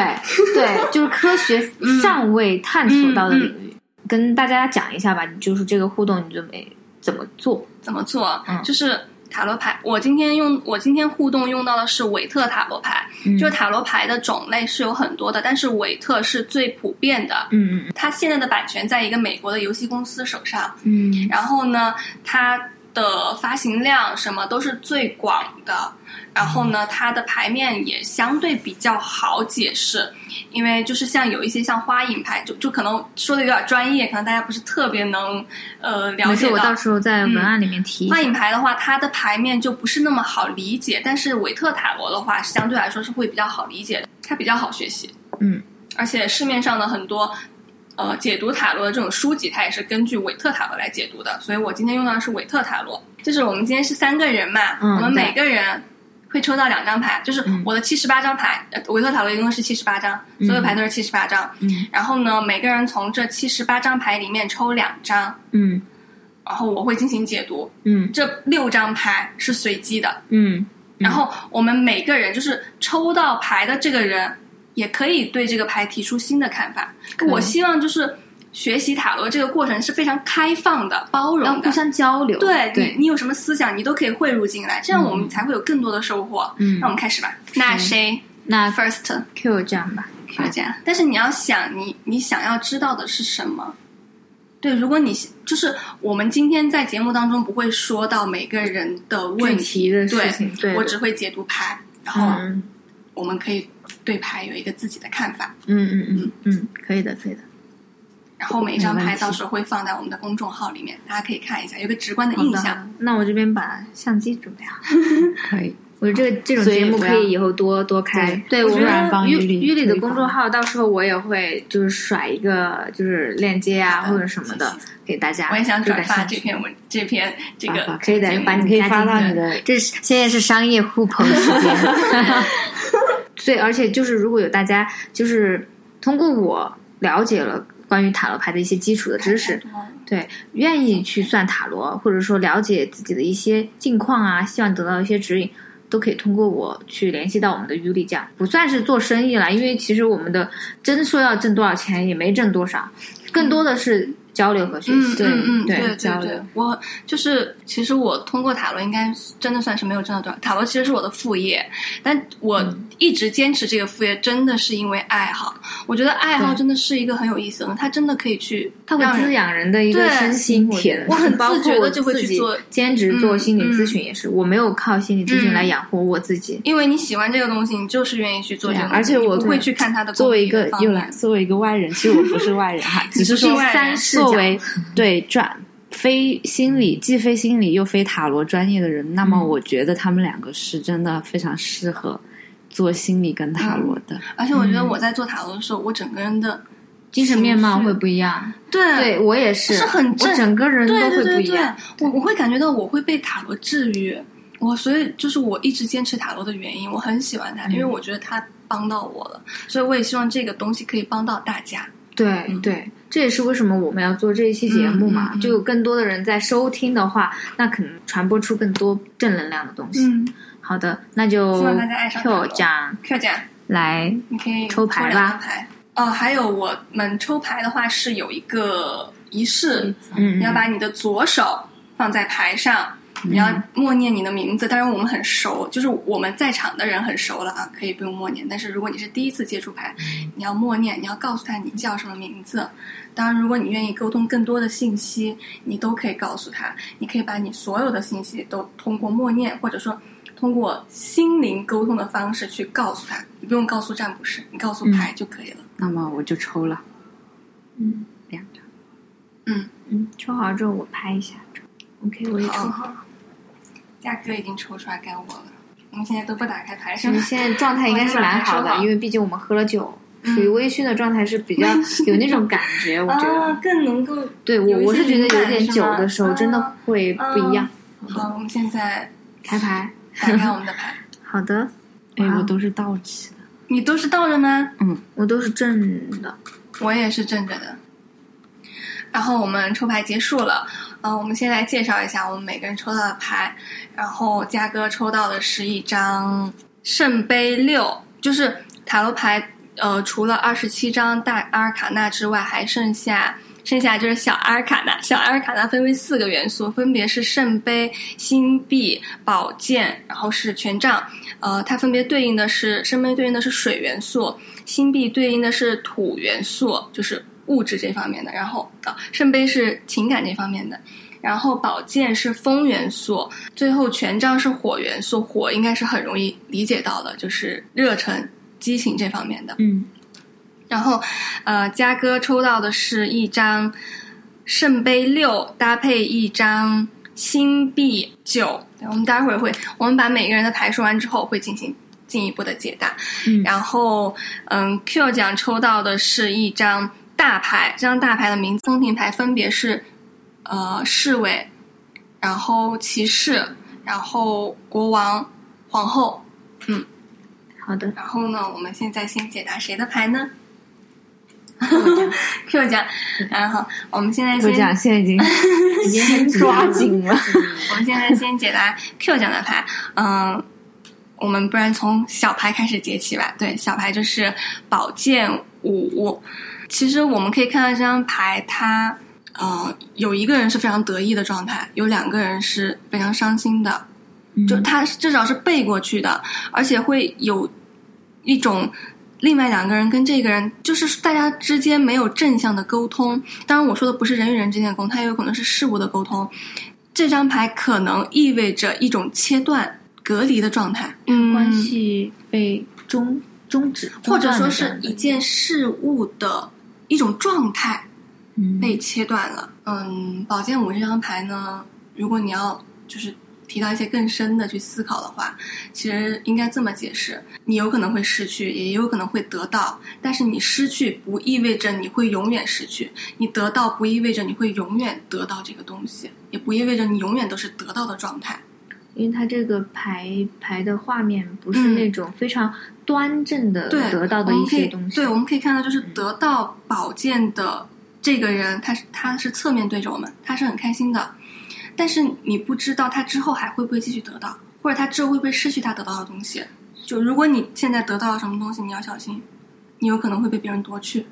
对，就是科学 [LAUGHS] 尚未探索到的领域。跟大家讲一下吧，就是这个互动，你准备怎么做？怎么做？嗯就是塔罗牌，我今天用我今天互动用到的是韦特塔罗牌，嗯就是塔罗牌的种类是有很多的，但是韦特是最普遍的。嗯嗯它现在的版权在一个美国的游戏公司手上，嗯然后呢，它的发行量什么都是最广的，然后呢，它的牌面也相对比较好解释，因为就是像有一些像花影牌，就就可能说的有点专业，可能大家不是特别能呃了解到我到。时候在文案里面提。花影牌的话，它的牌面就不是那么好理解，但是韦特塔罗的话，相对来说是会比较好理解的，它比较好学习。嗯，而且市面上的很多呃解读塔罗的这种书籍，它也是根据韦特塔罗来解读的。所以我今天用到的是韦特塔罗，就是我们今天是三个人嘛，嗯我们每个人会抽到两张牌，就是嗯我的七十八张牌，呃韦特塔罗一共是七十八张，嗯所有牌都是七十八张。嗯然后呢，每个人从这七十八张牌里面抽两张，嗯然后我会进行解读。嗯这六张牌是随机的，嗯然后我们每个人就是抽到牌的这个人，也可以对这个牌提出新的看法。我希望就是学习塔罗这个过程是非常开放的、包容的互。相交流。对你对，，你有什么思想，你都可以汇入进来，这样我们嗯才会有更多的收获。嗯那我们开始吧。那谁那 first Q 这样吧。，Q 这样？但是你要想，你你想要知道的是什么？对，如果你就是我们今天在节目当中不会说到每个人的问题的事对情对我只会解读牌，然后嗯我们可以对牌有一个自己的看法，嗯嗯嗯嗯，可以的，可以的。然后每一张牌到时候会放在我们的公众号里面，大家可以看一下，有个直观的印象。，那我这边把相机准备好。[LAUGHS] 可以。我觉得这个这种节目可以以后多多开。对，我们于帮于理于理的公众号，到时候我也会就是甩一个就是链接啊或者什么的给大家。我也想转发这篇文，这篇这个啊可以的把你可以发到加进去你的这是现在是商业互捧时间。[LAUGHS] 对，而且就是如果有大家就是通过我了解了关于塔罗牌的一些基础的知识，对，愿意去算塔罗，或者说了解自己的一些近况啊，希望得到一些指引，都可以通过我去联系到我们的尤里酱，不算是做生意了，因为其实我们的真说要挣多少钱也没挣多少，更多的是交流和学嗯习。嗯嗯，对对对对交流，我就是其实我通过塔罗应该真的算是没有挣到多少，塔罗其实是我的副业，但我嗯一直坚持这个副业，真的是因为爱好。我觉得爱好真的是一个很有意思的，它真的可以去它会滋养人的一个身心，我很自觉的就会去做兼职做嗯心理咨嗯询也是，我没有靠心理咨询嗯来养活我自己。因为你喜欢这个东西，你就是愿意去做这个而且我不会去看他的作为一个又来，作为一个外人，其实我不是外人哈，[LAUGHS] 只是说外人作为。对转非心理既非心理又非塔罗专业的人，那么嗯。我觉得他们两个是真的非常适合做心理跟塔罗的。而且我觉得嗯。我在做塔罗的时候，我整个人的精神面貌会不一样，对。对我也是，是很正我整个人都会不对对对一样。，我我会感觉到我会被塔罗治愈，我所以就是我一直坚持塔罗的原因，我很喜欢它，因为我觉得它帮到我了，所以我也希望这个东西可以帮到大家。对嗯对，这也是为什么我们要做这一期节目嘛，就有更多的人在收听的话，那可能传播出更多正能量的东西。嗯好的，那就希望大家爱上 Q 奖，Q 奖，来，你可以抽牌吧。哦，还有我们抽牌的话是有一个仪式，嗯，你要把你的左手放在牌上，你要默念你的名字。当然我们很熟，就是我们在场的人很熟了啊，可以不用默念。但是如果你是第一次接触牌，你要默念，你要告诉他你叫什么名字。当然，如果你愿意沟通更多的信息，你都可以告诉他。你可以把你所有的信息都通过默念，或者说通过心灵沟通的方式去告诉他。你不用告诉占卜师，你告诉牌就可以了。那么我就抽了嗯两张，嗯，嗯，抽好之后我拍一下，OK，我也抽好好。好。价格已经抽出来该我了。我们现在都不打开牌，是你吗？现在状态应该是蛮好的，因为毕竟我们喝了酒，嗯属于微醺的状态是比较有那种感觉，我觉啊得。，更能够对我我是觉得有点酒的时候真的啊会不一样。好。我们现在开牌，[LAUGHS] 打开我们的牌，好的，哎，我都是倒起的。你都是倒着吗？嗯我都是正的。我也是正着的。然后我们抽牌结束了，嗯、我们先来介绍一下我们每个人抽到的牌。然后嘉哥抽到的是一张圣杯六，就是塔罗牌，呃，除了二十七张大阿尔卡纳之外，还剩下剩下就是小阿尔卡纳。小阿尔卡纳分为四个元素，分别是圣杯、星币、宝剑，然后是权杖。呃，它分别对应的是圣杯对应的是水元素，星币对应的是土元素，就是物质这方面的，然后啊，圣杯是情感这方面的，然后宝剑是风元素，最后权杖是火元素，火应该是很容易理解到的，就是热忱、激情这方面的。嗯，然后，呃，嘉哥抽到的是一张圣杯六，搭配一张星币九。我们待会儿会，我们把每个人的牌说完之后，会进行进一步的解答。嗯然后，嗯，Q 奖抽到的是一张大牌，这张大牌的名字宫廷牌分别是呃侍卫，然后骑士，然后国王、皇后。嗯好的，然后呢，我们现在先解答谁的牌呢？Q 奖，然后 [LAUGHS] 我们现在先现在已经 [LAUGHS] 已经抓紧了。[LAUGHS] 我们现在先解答 Q 奖的牌，嗯，我们不然从小牌开始解起吧。对，小牌就是宝剑五。其实我们可以看到这张牌，它呃有一个人是非常得意的状态，有两个人是非常伤心的。就他至少是背过去的，而且会有一种另外两个人跟这个人，就是大家之间没有正向的沟通。当然，我说的不是人与人之间的沟通，它也有可能是事物的沟通。这张牌可能意味着一种切断、隔离的状态，嗯，关系被终终止，或者说是一件事物的一种状态嗯被切断了。嗯，宝剑五这张牌呢，如果你要就是提到一些更深的去思考的话，其实应该这么解释：你有可能会失去，也有可能会得到，但是你失去不意味着你会永远失去，你得到不意味着你会永远得到这个东西，也不意味着你永远都是得到的状态。因为它这个牌牌的画面不是嗯那种非常端正的对，得到的一些东西，对，我们可以看到，就是得到宝剑的这个人，他是他是侧面对着我们，他是很开心的，但是你不知道他之后还会不会继续得到，或者他之后会不会失去他得到的东西。就如果你现在得到了什么东西，你要小心，你有可能会被别人夺去，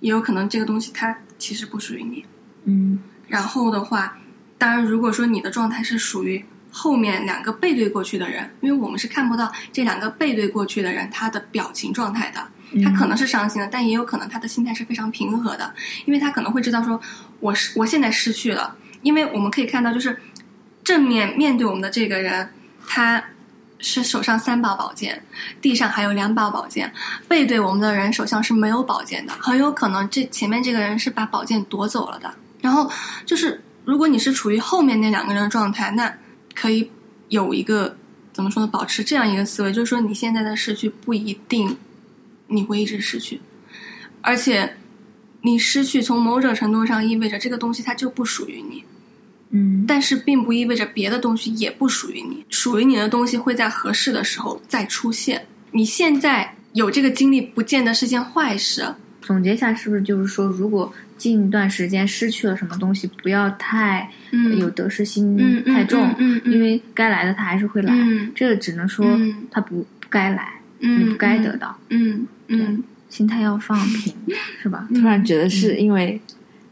也有可能这个东西它其实不属于你。嗯然后的话，当然如果说你的状态是属于后面两个背对过去的人，因为我们是看不到这两个背对过去的人他的表情状态的，他可能是伤心的，但也有可能他的心态是非常平和的，因为他可能会知道说，我是我现在失去了，因为我们可以看到，就是正面面对我们的这个人，他是手上三把宝剑，地上还有两把宝剑，背对我们的人手上是没有宝剑的，很有可能这前面这个人是把宝剑夺走了的。然后就是，如果你是处于后面那两个人的状态，那可以有一个怎么说呢？保持这样一个思维，就是说你现在的失去不一定你会一直失去，而且你失去从某种程度上意味着这个东西它就不属于你，嗯但是并不意味着别的东西也不属于你。属于你的东西会在合适的时候再出现。你现在有这个经历，不见得是件坏事。总结一下，是不是就是说，如果近一段时间失去了什么东西，不要太嗯有得失心太重，因为该来的它还是会来，嗯。这个只能说嗯它不不该来，嗯你不该得到，嗯。嗯心态要放平，是吧？[LAUGHS] 突然觉得是因为，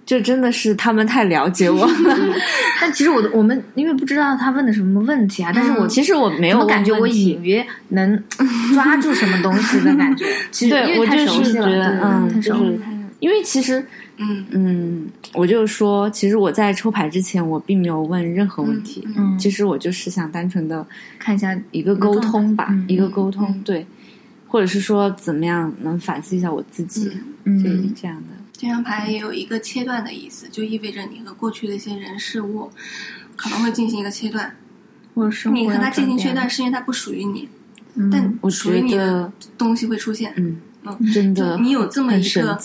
就真的是他们太了解我了。[LAUGHS] 但其实我的我们因为不知道他问的什么问题啊，但是我嗯其实我没有感觉我隐约能抓住什么东西的感觉？其实因为对我就太熟悉了，是觉得，嗯，太熟就是因为其实，嗯嗯，我就说，其实我在抽牌之前，我并没有问任何问题。嗯其实我就是想单纯的看一下一个沟通吧，嗯一个沟通，嗯对，或者是说怎么样能反思一下我自己，嗯就是这样的。这张牌也有一个切断的意思，就意味着你和过去的一些人事物可能会进行一个切断。或者是你和他进行切断，是因为它不属于你，嗯但我属于你的，东西会出现。嗯，嗯，真的你有这么一个，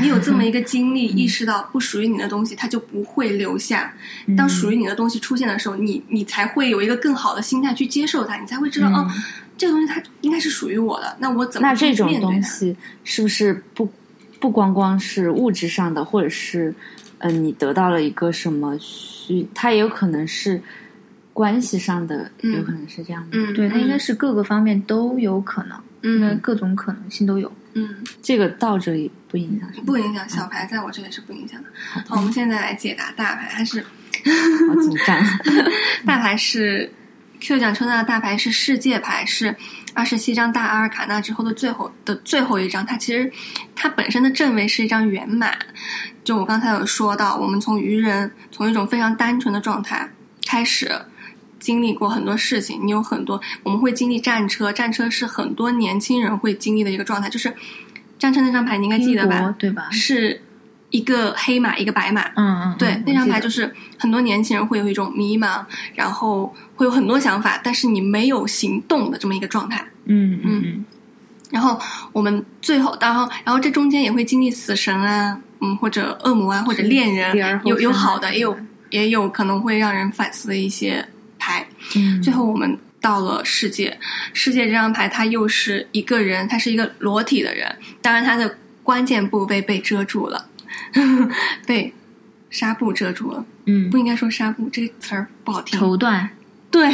你有这么一个 [LAUGHS] 经历，意识到不属于你的东西，它就不会留下。嗯当属于你的东西出现的时候，你你才会有一个更好的心态去接受它，你才会知道、嗯哦，这个东西它应该是属于我的，那我怎么去那这种面对它？东西是不是不不光光是物质上的，或者是呃你得到了一个什么需，它也有可能是关系上的，嗯有可能是这样的。嗯，对，它应该嗯是各个方面都有可能，因为嗯各种可能性都有。嗯这个倒着也不影响，不影响小牌，在我这里是不影响的。好，我们现在来解答大牌，它是好紧张。[LAUGHS] 大牌是 Q 奖抽到的大牌是世界牌，是二十七张大阿尔卡纳之后的最后的最后一张。它其实它本身的正位是一张圆满。就我刚才有说到，我们从愚人从一种非常单纯的状态开始。经历过很多事情，你有很多，我们会经历战车，战车是很多年轻人会经历的一个状态，就是战车那张牌你应该记得吧？对吧？是一个黑马，一个白马，嗯嗯，对嗯，那张牌就是是很多年轻人会有一种迷茫，然后会有很多想法，但是你没有行动的这么一个状态。嗯嗯嗯。然后我们最后，然后然后这中间也会经历死神啊，嗯，或者恶魔啊，或者恋人有有好的，也有也有可能会让人反思的一些牌。嗯，最后我们到了世界，世界这张牌它又是一个人，他是一个裸体的人，当然他的关键部位被遮住了，[LAUGHS] 被纱布遮住了。嗯不应该说纱布这个词儿不好听。绸缎，对，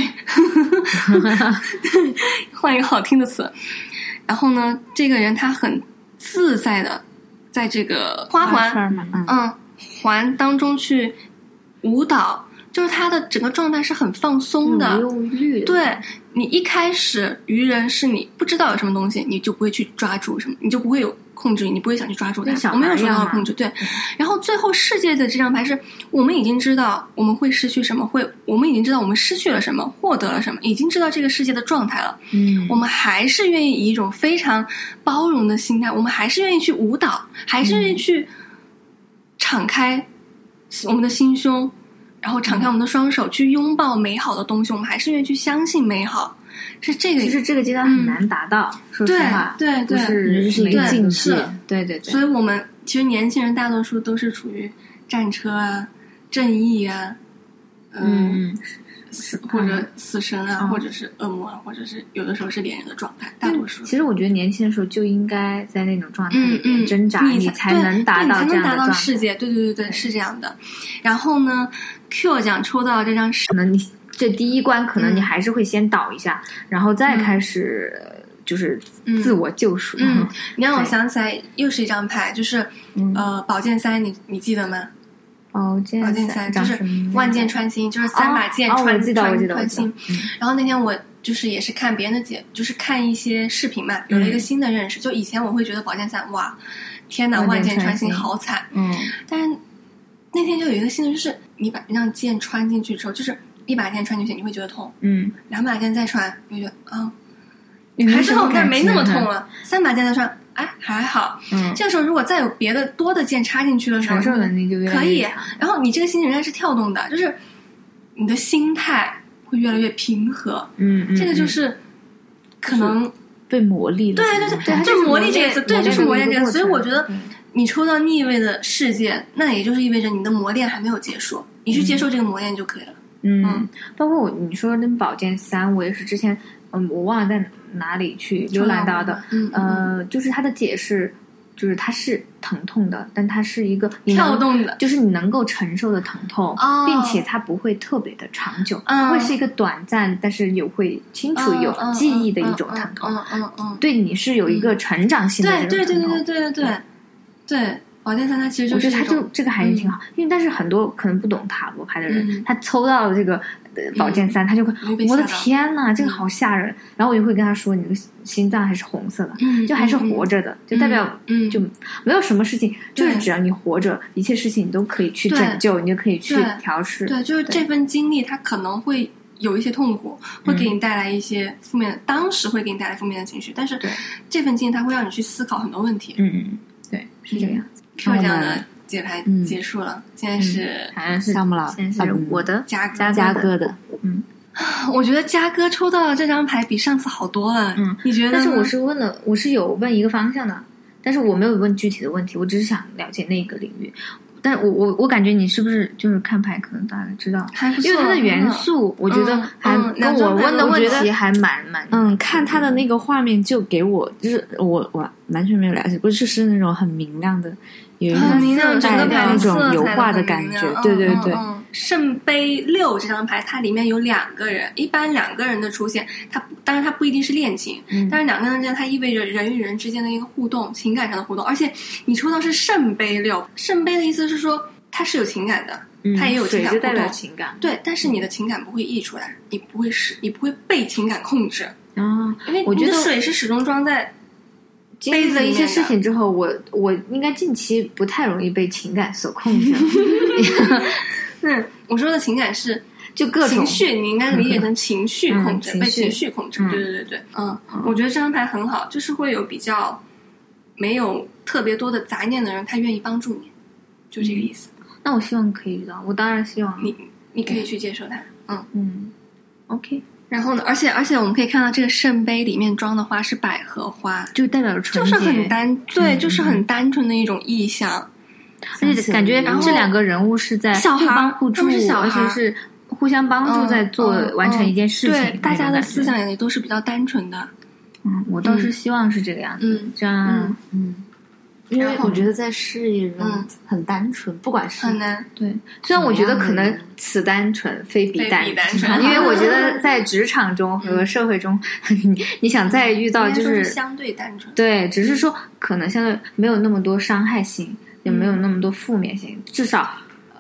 [LAUGHS] 换一个好听的词。然后呢，这个人他很自在的在这个花环，嗯，嗯，环当中去舞蹈，就是他的整个状态是很放松的。无忧无虑的，对你一开始愚人是你不知道有什么东西，你就不会去抓住什么，你就不会有控制欲，你不会想去抓住它我没有说到控制，对。然后最后世界的这张牌是我们已经知道我们会失去什么，会我们已经知道我们失去了什么，获得了什么，已经知道这个世界的状态了。嗯，我们还是愿意以一种非常包容的心态，我们还是愿意去舞蹈，还是愿意去敞开我们的心胸，然后敞开我们的双手，去拥抱美好的东西。我们还是愿意去相信美好，是这个。其实这个阶段很难达到，说实话，对对对是这是一个境界对对对，所以我们其实年轻人大多数都是处于战车啊、正义啊，嗯嗯死或者死神啊，嗯或者是恶魔啊，或者是有的时候是恋人的状态，大多数。其实我觉得年轻的时候就应该在那种状态里面挣扎，你你才能达到才能达样的状态。到世界。对对对对，是这样的。然后呢，Q 奖抽到这张是可能你这第一关，可能你嗯还是会先倒一下，然后再开始呃就是自我救赎。嗯，你让我想起来又是一张牌，就是嗯呃宝剑三，你你记得吗？宝剑宝剑三就是万箭穿心，就是三把剑穿、穿穿心。然后那天我就是也是看别人的解，就是看一些视频嘛，有了一个新的认识。就以前我会觉得宝剑三，哇，天哪，万箭穿心心好惨。嗯但是那天就有一个新的，就是你把让剑穿进去之后，就是一把剑穿进去你会觉得痛，嗯，两把剑再穿你会觉得啊、还是痛，但是没那么痛了。三把剑再穿，哎还好。嗯，这个时候如果再有别的多的剑插进去的时候，承受能力就越可以。然后你这个心仍然是跳动的，就是你的心态会越来越平和。嗯嗯，这个就嗯是可能被磨砺了。对对对，对就是磨砺这个词，对，就是磨练这个词。所以我觉得嗯你抽到逆位的事件，那也就是意味着你的磨练还没有结束，你去接受这个磨练就可以了。嗯嗯，包括我你说那《宝剑三》，我也是之前嗯，我忘了在哪里去浏览到的，嗯，嗯呃，就是它的解释，就是它是疼痛的，但它是一个跳动的，就是你能够承受的疼痛，哦并且它不会特别的长久，嗯会是一个短暂，但是有会清楚有嗯记忆的一种疼痛，嗯嗯嗯嗯，对你是有一个成长性的对对对这种疼痛。对对对对对。对，宝剑三它其实我觉得就是他就这个还是挺好，因为但是很多可能不懂塔罗牌的人，嗯。他抽到了这个呃宝剑三，他就会我的天呐，这个好吓人。然后我就会跟他说，你的心脏还是红色的，嗯就还是活着的，就代表嗯就没有什么事情，就是只要你活着，一切事情你都可以去拯救，你就可以去调试。对，就是这份经历，它可能会有一些痛苦，会给你带来一些负面的，当时会给你带来负面的情绪，但是这份经历它会让你去思考很多问题。嗯嗯嗯，对，是这个样子。们奖的解牌嗯结束了，现在是好像是夏木老现在是嗯我的嘉哥嘉嘉哥的，嗯，[LAUGHS] 我觉得嘉哥抽到的这张牌比上次好多了。嗯，你觉得？但是我是问了，我是有问一个方向的，但是我没有问具体的问题，我只是想了解那个领域。但我我我感觉你是不是就是看牌可能大概知道，还，因为它的元嗯素，我觉得嗯还嗯跟我问的问题还蛮蛮嗯，看他的那个画面就给我，就是我我完全没有了解，不是是那种很明亮的，有一很明亮，种带整个牌那种油画彩的感觉，嗯对对对，圣杯六这张牌，它里面有两个人，一般两个人的出现，它当然它不一定是恋情，嗯但是两个人之间它意味着人与人之间的一个互动，情感上的互动。而且你抽到是圣杯六，圣杯的意思是说它是有情感的，嗯它也有情感互动。情感对，但是你的情感不会溢出来，你不会使，你不会被情感控制，啊。因为你的我觉得水是始终装在经历了一些事情之后，我我应该近期不太容易被情感所控制了 [LAUGHS] [LAUGHS] 嗯，我说的情感是 [LAUGHS] 就各种情绪，你应该理解成情绪控制，被情绪控制。嗯对对对对，嗯，我觉得这张牌很好，就是会有比较没有特别多的杂念的人，他愿意帮助你，就这个意思。那我希望可以遇到，我当然希望你你可以去接受他，嗯。嗯，OK，然后呢，而且而且我们可以看到这个圣杯里面装的花是百合花，就代表着纯洁，就是很单，对，就是很单纯的一种意象。而且感觉然后这两个人物是在互帮互助，是小而孩且是互相帮助，在做、嗯完成一件事情。对，大家的思，想也都是比较单纯的。嗯，我倒是希望是这个样子，嗯这样、嗯嗯，因为我觉得在事业中嗯很单纯，不管是很难，对。虽然我觉得可能此单纯非彼单纯因为我觉得 [LAUGHS] 在职场中和社会中，[LAUGHS] 你你想再遇到就是是相对单纯。对，只是说可能相对没有那么多伤害性，也没有那么多负面性，至少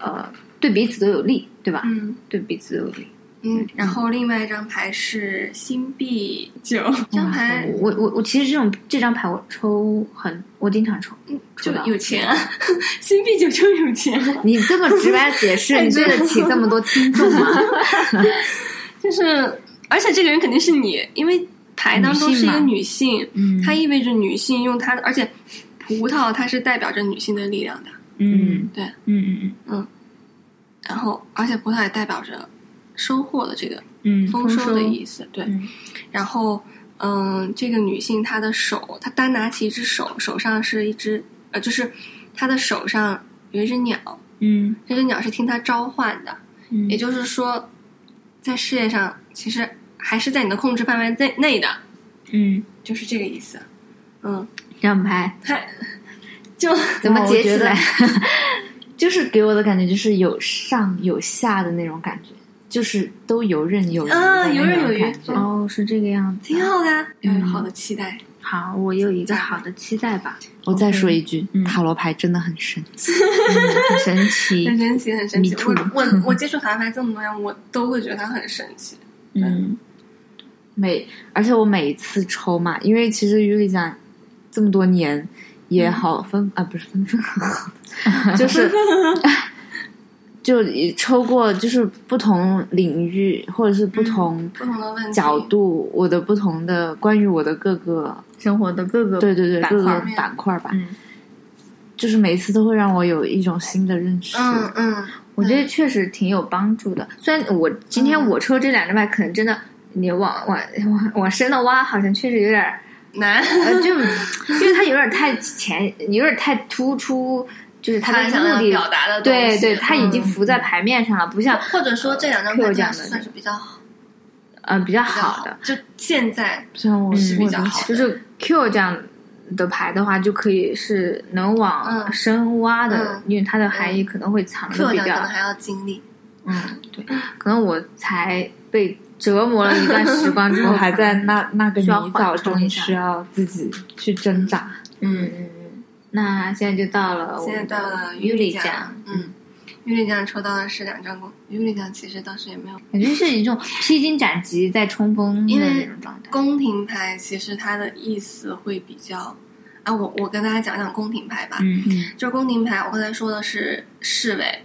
呃对彼此都有利，对吧？嗯对彼此都有利。嗯，然后另外一张牌是星币九，这张牌我我我其实这种这张牌我抽很，我经常抽，就有钱啊，[LAUGHS] 星币九就有钱，你这么直白的解释，[LAUGHS] 你对。得起这么多听众吗？[LAUGHS] 就是而且这个人肯定是你，因为牌当中是一个女性，嗯。它意味着女性用它的，而且葡萄它是代表着女性的力量的，嗯。对，嗯嗯。嗯。然后而且葡萄也代表着收获的这个嗯，丰收的意思，对。嗯然后，嗯，这个女性她的手，她单拿起一只手，手上是一只，呃，就是她的手上有一只鸟，嗯这只鸟是听她召唤的，嗯，也就是说，在事业上其实还是在你的控制范围内内的，嗯，就是这个意思。嗯，这张牌它就 [LAUGHS] 怎么解起来？[LAUGHS] 就是给我的感觉就是有上有下的那种感觉，就是都游刃有余的啊游刃有余。哦，是这个样子。挺好的，要有嗯好的期待。好，我有一个好的期待吧。我再说一句，嗯塔罗牌真的很神奇。[LAUGHS] 嗯很神奇很。神奇，很神奇。我我 [LAUGHS] 我接触塔罗牌这么多年，我都会觉得它很神奇。嗯每而且我每一次抽嘛，因为其实于丽讲这么多年也好分、啊，不是分分合合，[LAUGHS] 就是就也抽过，就是不同领域或者是不同不同的角度，我的不同的关于我的各个生活的各个对对对各个板块吧，嗯，就是每次都会让我有一种新的认识。嗯嗯，我觉得确实挺有帮助的。虽然我今天我抽这两张牌，可能真的你往往往往深的挖，好像确实有点难。呃，就 [LAUGHS] 因为它有点太前，有点太突出，就是他的目的。表达的东西，对对，他已经嗯浮在牌面上了，不像或者说这两张 Q 牌讲的算是比较好呃比较好的，，就现在是比较好的就是 Q 这样的牌的话，就可以是能往嗯深挖的，嗯因为它的含义可能会藏的比较可能还要经历。嗯，对，可能我才被折磨了一段时光之后，还在那那个泥沼中，需要自己去挣扎。嗯嗯嗯。那现在就到了我现在到了玉里奖里奖，，嗯，尤里奖抽到的是两张公，尤里奖其实当时也没有感觉是一种披荆斩棘在冲锋的那种状态。宫廷牌，其实它的意思会比较啊，我我跟大家讲讲宫廷牌吧，嗯嗯就是宫廷牌，我刚才说的是侍卫、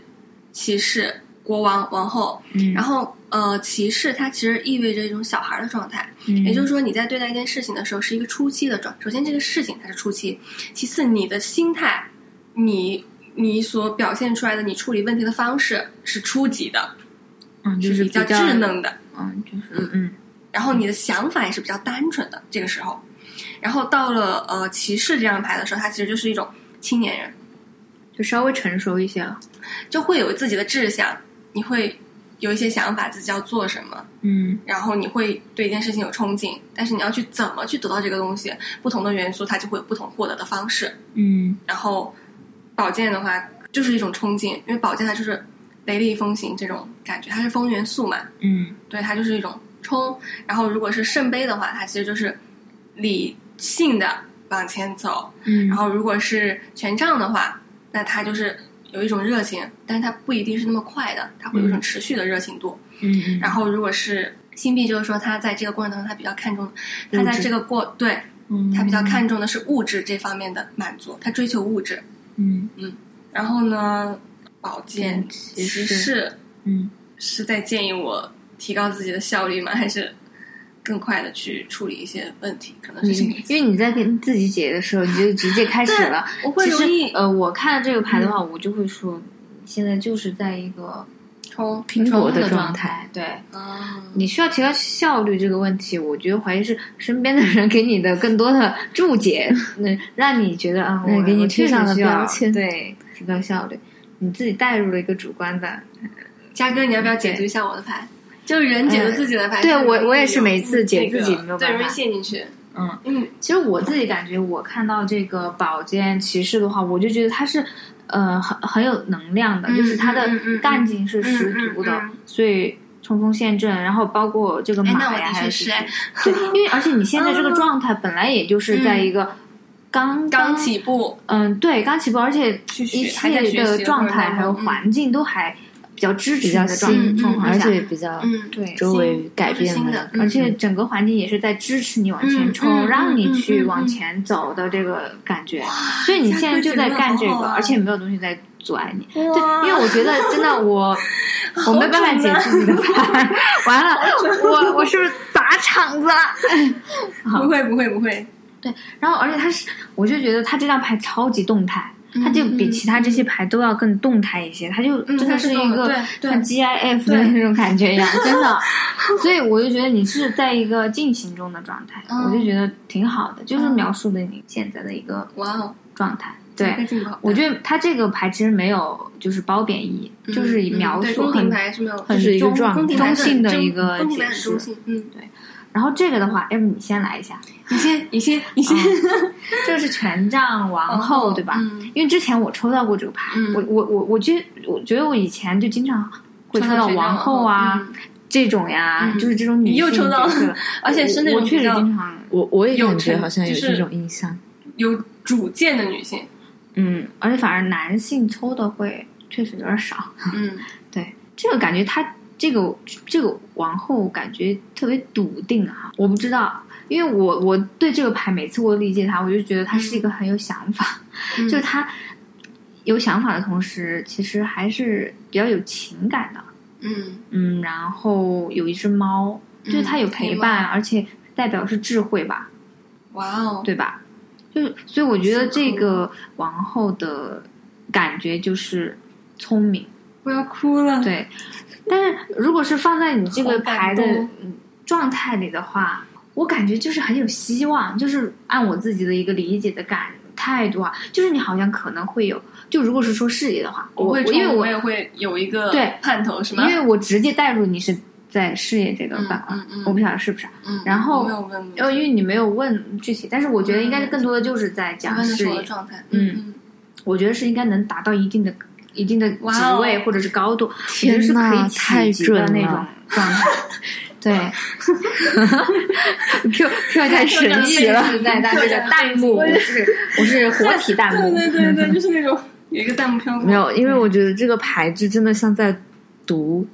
骑士、国王、王后，嗯，然后呃，骑士它其实意味着一种小孩的状态，嗯。也就是说你在对待一件事情的时候是一个初期的状。首先这个事情它是初期，其次你的心态，你你所表现出来的你处理问题的方式是初级的，嗯，就是比较稚，嫩的，嗯，就是嗯然后你的想法也是比较单纯的。这个时候，然后到了呃骑士这张牌的时候，它其实就是一种青年人，就稍微成熟一些了。就会有自己的志向，你会有一些想法自己要做什么，嗯然后你会对一件事情有憧憬，但是你要去怎么去得到这个东西，不同的元素它就会有不同获得的方式。嗯然后宝剑的话就是一种冲劲，因为宝剑它就是雷厉风行这种感觉，它是风元素嘛，嗯对，它就是一种冲。然后如果是圣杯的话，它其实就是理性的往前走。嗯，然后如果是权杖的话，那它就是有一种热情，但是它不一定是那么快的，它会有一种持续的热情度。嗯嗯，然后如果是新币，就是说他在这个过程当中，他比较看重，他在这个过对嗯他比较看重的是物质这方面的满足，他追求物质。嗯然后呢，宝剑嗯骑士嗯是在建议我提高自己的效率吗？还是更快的去处理一些问题？可能是。因为你在跟自己解的时候，你就直接开始了。我会其容易实呃，我看了这个牌的话，我就会说，现在就是在一个冲拼搏的的状状态。对，嗯，你需要提高效率这个问题，我觉得怀疑是身边的人给你的更多的注解，那，让你觉得啊，我嗯给你贴上了标签对，提高效率。你自己带入了一个主观的，嘉哥，你要不要解读一下我的牌？就是人解读自己的牌，对我我也是每次解自己没有对，容易陷进去。嗯，嗯，其实我自己感觉，我看到这个宝剑骑士的话，我就觉得他是呃很很有能量的，嗯就是他的干劲是十足的，所以冲锋陷阵，然后包括这个哎，马呀，还是哎，对，因为而且你现在这个 [LAUGHS] 状态本来也就是在一个刚刚起步，嗯，对，刚起步，而且一切的状态还有环境都还比较支持比较你的状状况下，且比较嗯，对，周围改变的，而且整个环境也是在支持你往前冲，让你去往前走的这个感觉。所以你现在就在干这个，而且没有东西在阻碍你。对，因为我觉得真的我 [LAUGHS] 我没办法解释你的牌，完了，[LAUGHS] 我我是不是砸场子了？[LAUGHS] 不会不会不会，对然后而且他是，我就觉得他这张牌超级动态。它就比其他这些牌都要更动态一些，它就嗯真的是一个对对像 GIF 的那种感觉一样，真的。[LAUGHS] 所以我就觉得你是在一个进行中的状态，嗯我就觉得挺好的，就是嗯描述的你现在的一个哇哦，状态。对，我觉得它这个牌其实没有就是褒贬义，嗯就是嗯对描述很很是一个中状中性的一个解释很中。然后这个的话，要不你先来一下，你先你先你先，这个 [LAUGHS] 是权杖王后，对吧？嗯因为之前我抽到过这个牌，嗯我我我我觉得我觉得我以前就经常会抽到王后啊，嗯这种呀，嗯就是这种女你又性抽到角色而且是那我我确实经常，我我也有感觉好像有就是这种印象。有主见的女性。嗯，而且反而男性抽的会确实有点少。嗯，[LAUGHS] 对，这个感觉他这个这个王后感觉特别笃定啊，我不知道。因为我我对这个牌每次我理解它，我就觉得他是一个很有想法，嗯就是他有想法的同时，其实还是比较有情感的。嗯嗯，然后有一只猫，就是它有陪伴，嗯而且代表是智慧吧，哇哦，对吧？就是，所以我觉得这个王后的感觉就是聪明，我要哭了。对。但是如果是放在你这个牌的状态里的话，我感觉就是很有希望，就是按我自己的一个理解的感态度啊，就是你好像可能会有，就如果是说事业的话，我会因为我我也会有一个对盼头，是吗？因为我直接带入你是在事业这个嗯板块，嗯嗯我不晓得是不是。嗯，然后我没有问呃，因为你没有问具体，但是我觉得应该更多的就是在讲事业。状态。嗯嗯，我觉得是应该能达到一定的、一定的职位或者是高度，天我觉得是可以呐太企及的那准了种状态。[LAUGHS] 对，[LAUGHS] Q Q [LAUGHS] 太神奇了，是在大这个弹幕，我是我是活体弹幕，对对对对，就是那种有一个弹幕飘过。没有，因为我觉得这个牌子真的像在读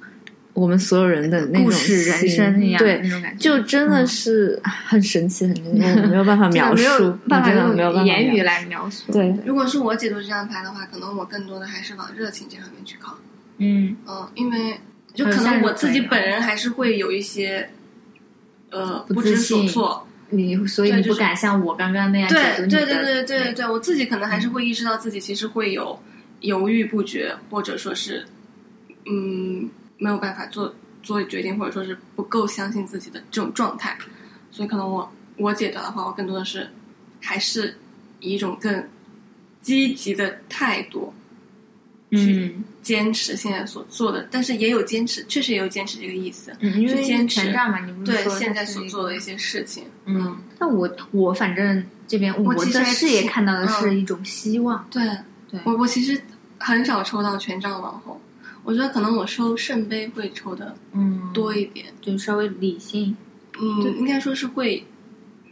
我们所有人的那种故事人心生一样对那，种感觉，就真的是很神奇，很神奇，没有办法描述没有办法用言语来描述。对，如果是我解读这张牌的话，可能我更多的还是往热情这方面去靠。嗯嗯，因为就可能我自己本人还是会有一些，呃，不不知所措。你所以你不敢像我刚刚那样解读对对对对对对，我自己可能还是会意识到自己其实会有犹豫不决，或者说是嗯没有办法做做决定，或者说是不够相信自己的这种状态，所以可能我我解读的话，我更多的是还是以一种更积极的态度去坚持现在所做的，但是也有坚持，确实也有坚持这个意思。嗯，因为坚持权杖嘛，你不是对现在所做的一些事情，嗯，那我我反正这边我的视野看到的是嗯。一种希望，对对。我我其实很少抽到权杖王后，我觉得可能我抽圣杯会抽的嗯，多一点，就稍微理性，嗯，应该说是会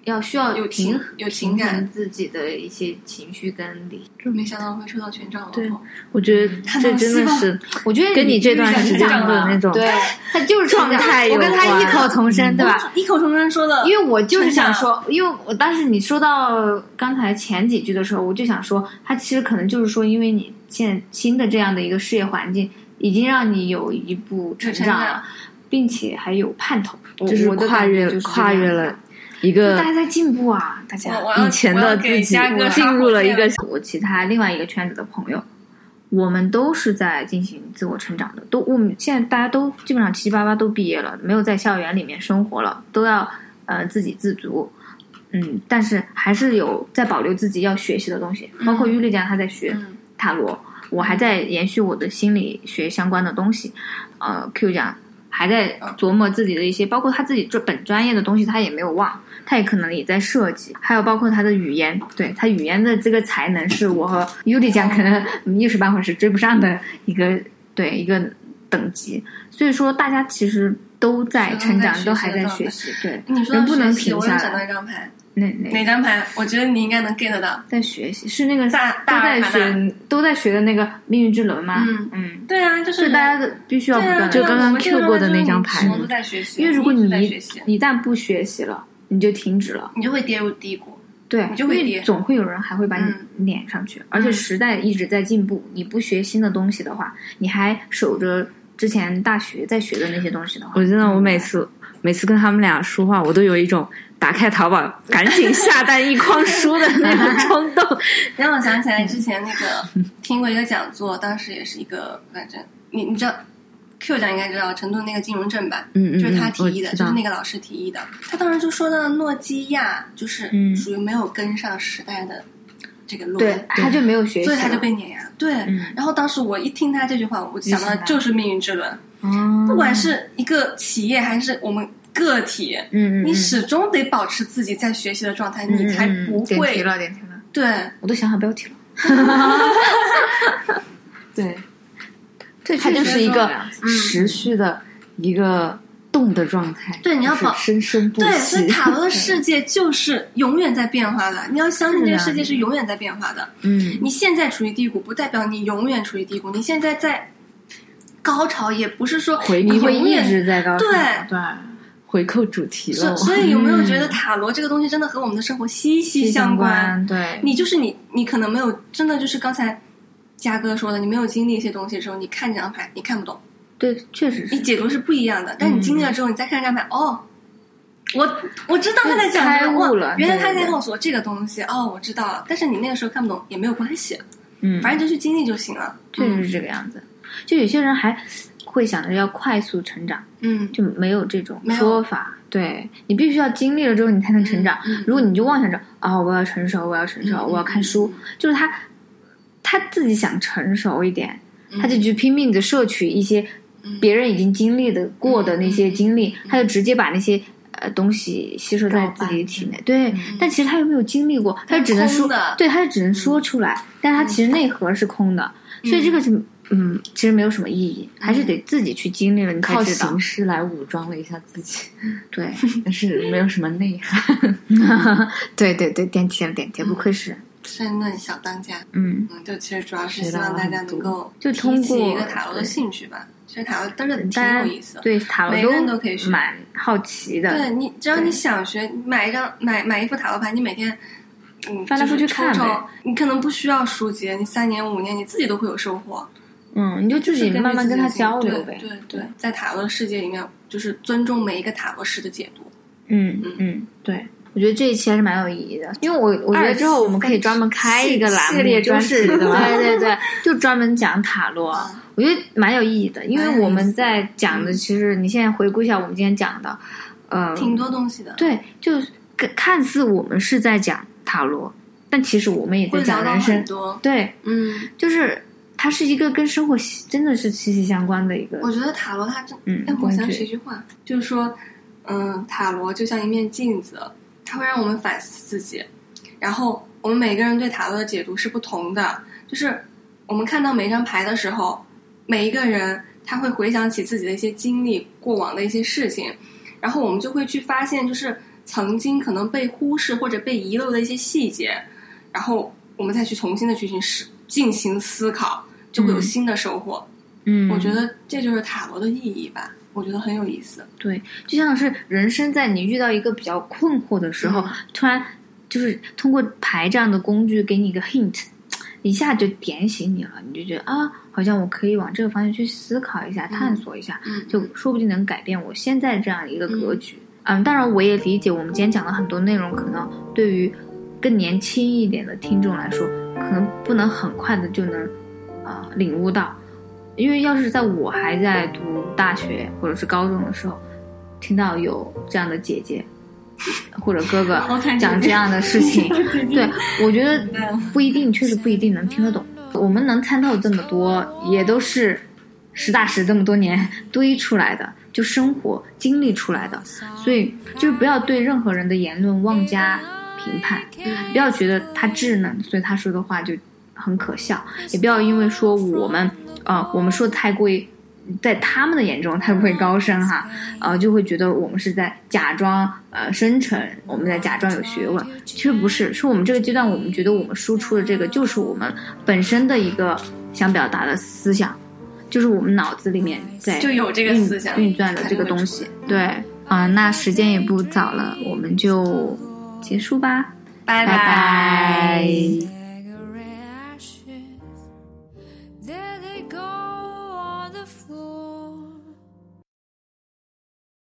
要需要有平情有情感自己的一些情绪跟理。就没想到会抽到权杖对王后，我觉得这真的是我觉得跟你这段是时间的那种对，[LAUGHS] 他就是状态我跟他异口同声，对吧？异口同声说的，因为我就是想说，因为我当时你说到刚才前几句的时候，我就想说，他其实可能就是说，因为你现新的这样的一个事业环境，已经让你有一步成成长。长了，并且还有盼头，就是跨越感觉就是跨越了一个大家在进步啊，大家。以前的自己给嘉哥进入了一个我其他另外一个圈子的朋友，我们都是在进行自我成长的，都我们现在大家都基本上七七八八都毕业了，没有在校园里面生活了，都要呃自给自足。嗯，但是还是有在保留自己要学习的东西，包括玉丽讲她在学嗯。塔罗，我还在延续我的心理学相关的东西。呃，Q 讲还在琢磨自己的一些，包括他自己这本专业的东西，他也没有忘，他也可能也在设计，还有包括他的语言，对他语言的这个才能是我和 Yudi 讲可能一时半会儿是追不上的一个对一个等级，所以说大家其实都在成长，都还在学习，对，你说人不能停下我想到来。一张牌，哪哪哪张牌？我觉得你应该能 get 到。在学习是那个大都在大尔卡纳学都在学的那个命运之轮吗？嗯嗯，对啊，就是是大家的必须要不对啊断的就刚刚 Q 过的那张牌什么都在学习，因为如果你一旦不学习了，你就停止了。你就会跌入低谷。对，你就会跌因为总会有人还会把你嗯撵上去，而且时代一直在进步。你不学新的东西的话，你还守着之前大学在学的那些东西的话，我真的，我每次每次跟他们俩说话，我都有一种打开淘宝赶紧下单一筐书的那种冲动。[LAUGHS] 让我想起来之前那个听过一个讲座，当时也是一个，反正你你知道，Q 讲应该知道成都那个金融镇吧？嗯嗯，就是他嗯提议的，就是那个老师提议的。他当时就说到诺基亚就是嗯属于没有跟上时代的这个路，对，他就没有学习，所以他就被碾压。对，嗯然后当时我一听他这句话，我就想到的就是命运之轮。哦，不管是一个企业还是我们个体，嗯，嗯你嗯始终得保持自己在学习的状态，你才不点题会了，点题了，对。我都想好标题了。[LAUGHS] 对，对它就是一个嗯持续的一个动的状态，就是对你要保生生不对，所以 [LAUGHS] 塔罗的世界就是永远在变化的。你要相信这个世界是永远在变化的。嗯，你现在处于低谷，不代表你永远处于低谷。你现在在高潮，也不是说回你会一直在高潮。对对，回扣主题了。所所以有没有觉得塔罗这个东西真的和我们的生活息息相关？对，你就是你，你可能没有真的就是刚才嘉哥说的，你没有经历一些东西的时候，你看这张牌你看不懂，对，确实是。你解读是不一样的。但你经历了之后，你再看这张牌，哦，我我知道他在讲什么，原来他在告诉我这个东西，哦，我知道了。但是你那个时候看不懂也没有关系，嗯，反正就去经历就行了。确实是这个样子。就有些人还会想着要快速成长，嗯，就没有这种说法。对你必须要经历了之后，你才能成长。嗯嗯如果你就妄想着啊、我要成熟，我要成熟，我要看书，就是他他自己想成熟一点，嗯。他就去拼命的摄取一些嗯。别人已经经历的过的那些经历，嗯他就直接把那些。呃，东西吸收在自己体内，对，但其实他又没有经历过，他就只能说，对，他就只能说出来，但他其实内核是空的，所以这个是，嗯，其实没有什么意义，还是得自己去经历了，你才靠形，式来武装了一下自己，对，[LAUGHS] 但是没有什么内涵。[LAUGHS] 对对对，点题了，点题，不愧是，真的小当家。嗯，嗯，就其实主要是希望大家能够就通提起一个塔罗的兴趣吧。其实塔罗真的挺有意思。对塔罗每个人都可以学蛮好奇的，对你，只要你想学，买一张买买一副塔罗牌，你每天嗯翻来覆去抽抽看呗你可能不需要书籍，你三年五年你自己都会有收获。嗯，你就自己慢慢跟他交流呗，对对对，在塔罗的世界里面，就是尊重每一个塔罗师的解读。嗯嗯嗯，对。我觉得这一期还是蛮有意义的，因为我我觉得之后我们可以专门开一个栏目，系列专就是题的对对对，就专门讲塔罗。啊我觉得蛮有意义的，因为我们在讲的，其实你现在回顾一下我们今天讲的，呃，挺多东西的，对，就看看似我们是在讲塔罗，但其实我们也在讲人生很。多。对，嗯，就是它是一个跟生活息真的是息息相关的一个我觉得塔罗它真，嗯哎，我想起一句话，就是说，嗯，塔罗就像一面镜子，它会让我们反思自己。然后我们每个人对塔罗的解读是不同的，就是我们看到每一张牌的时候，每一个人他会回想起自己的一些经历、过往的一些事情，然后我们就会去发现，就是曾经可能被忽视或者被遗漏的一些细节，然后我们再去重新的去进思进行思考，就会有嗯新的收获。嗯，我觉得这就是塔罗的意义吧，我觉得很有意思。对，就像是人生在你遇到一个比较困惑的时候，嗯突然就是通过牌这样的工具给你一个 hint，一下就点醒你了，你就觉得啊，好像我可以往这个方向去思考一下、探索一下，嗯就说不定能改变我现在这样一个格局。嗯当然我也理解，我们今天讲的很多内容，可能对于更年轻一点的听众来说，可能不能很快的就能啊、呃领悟到。因为要是在我还在读大学或者是高中的时候，听到有这样的姐姐或者哥哥讲这样的事情，[LAUGHS] 对我觉得嗯不一定，确实不一定能听得懂。我们能参透这么多，也都是实打实这么多年 [LAUGHS] 堆出来的，就生活经历出来的。所以就是不要对任何人的言论妄加评判，不要觉得他稚嫩，所以他说的话就很可笑，也不要因为说我们啊、呃我们说的太过于。在他们的眼中太过于高深哈，呃，就会觉得我们是在假装呃深沉，我们在假装有学问，其实不是，是我们这个阶段，我们觉得我们输出的这个就是我们本身的一个想表达的思想，就是我们脑子里面在就有这个运思想运转的这个东西。对啊、那时间也不早了，我们就结束吧，拜拜拜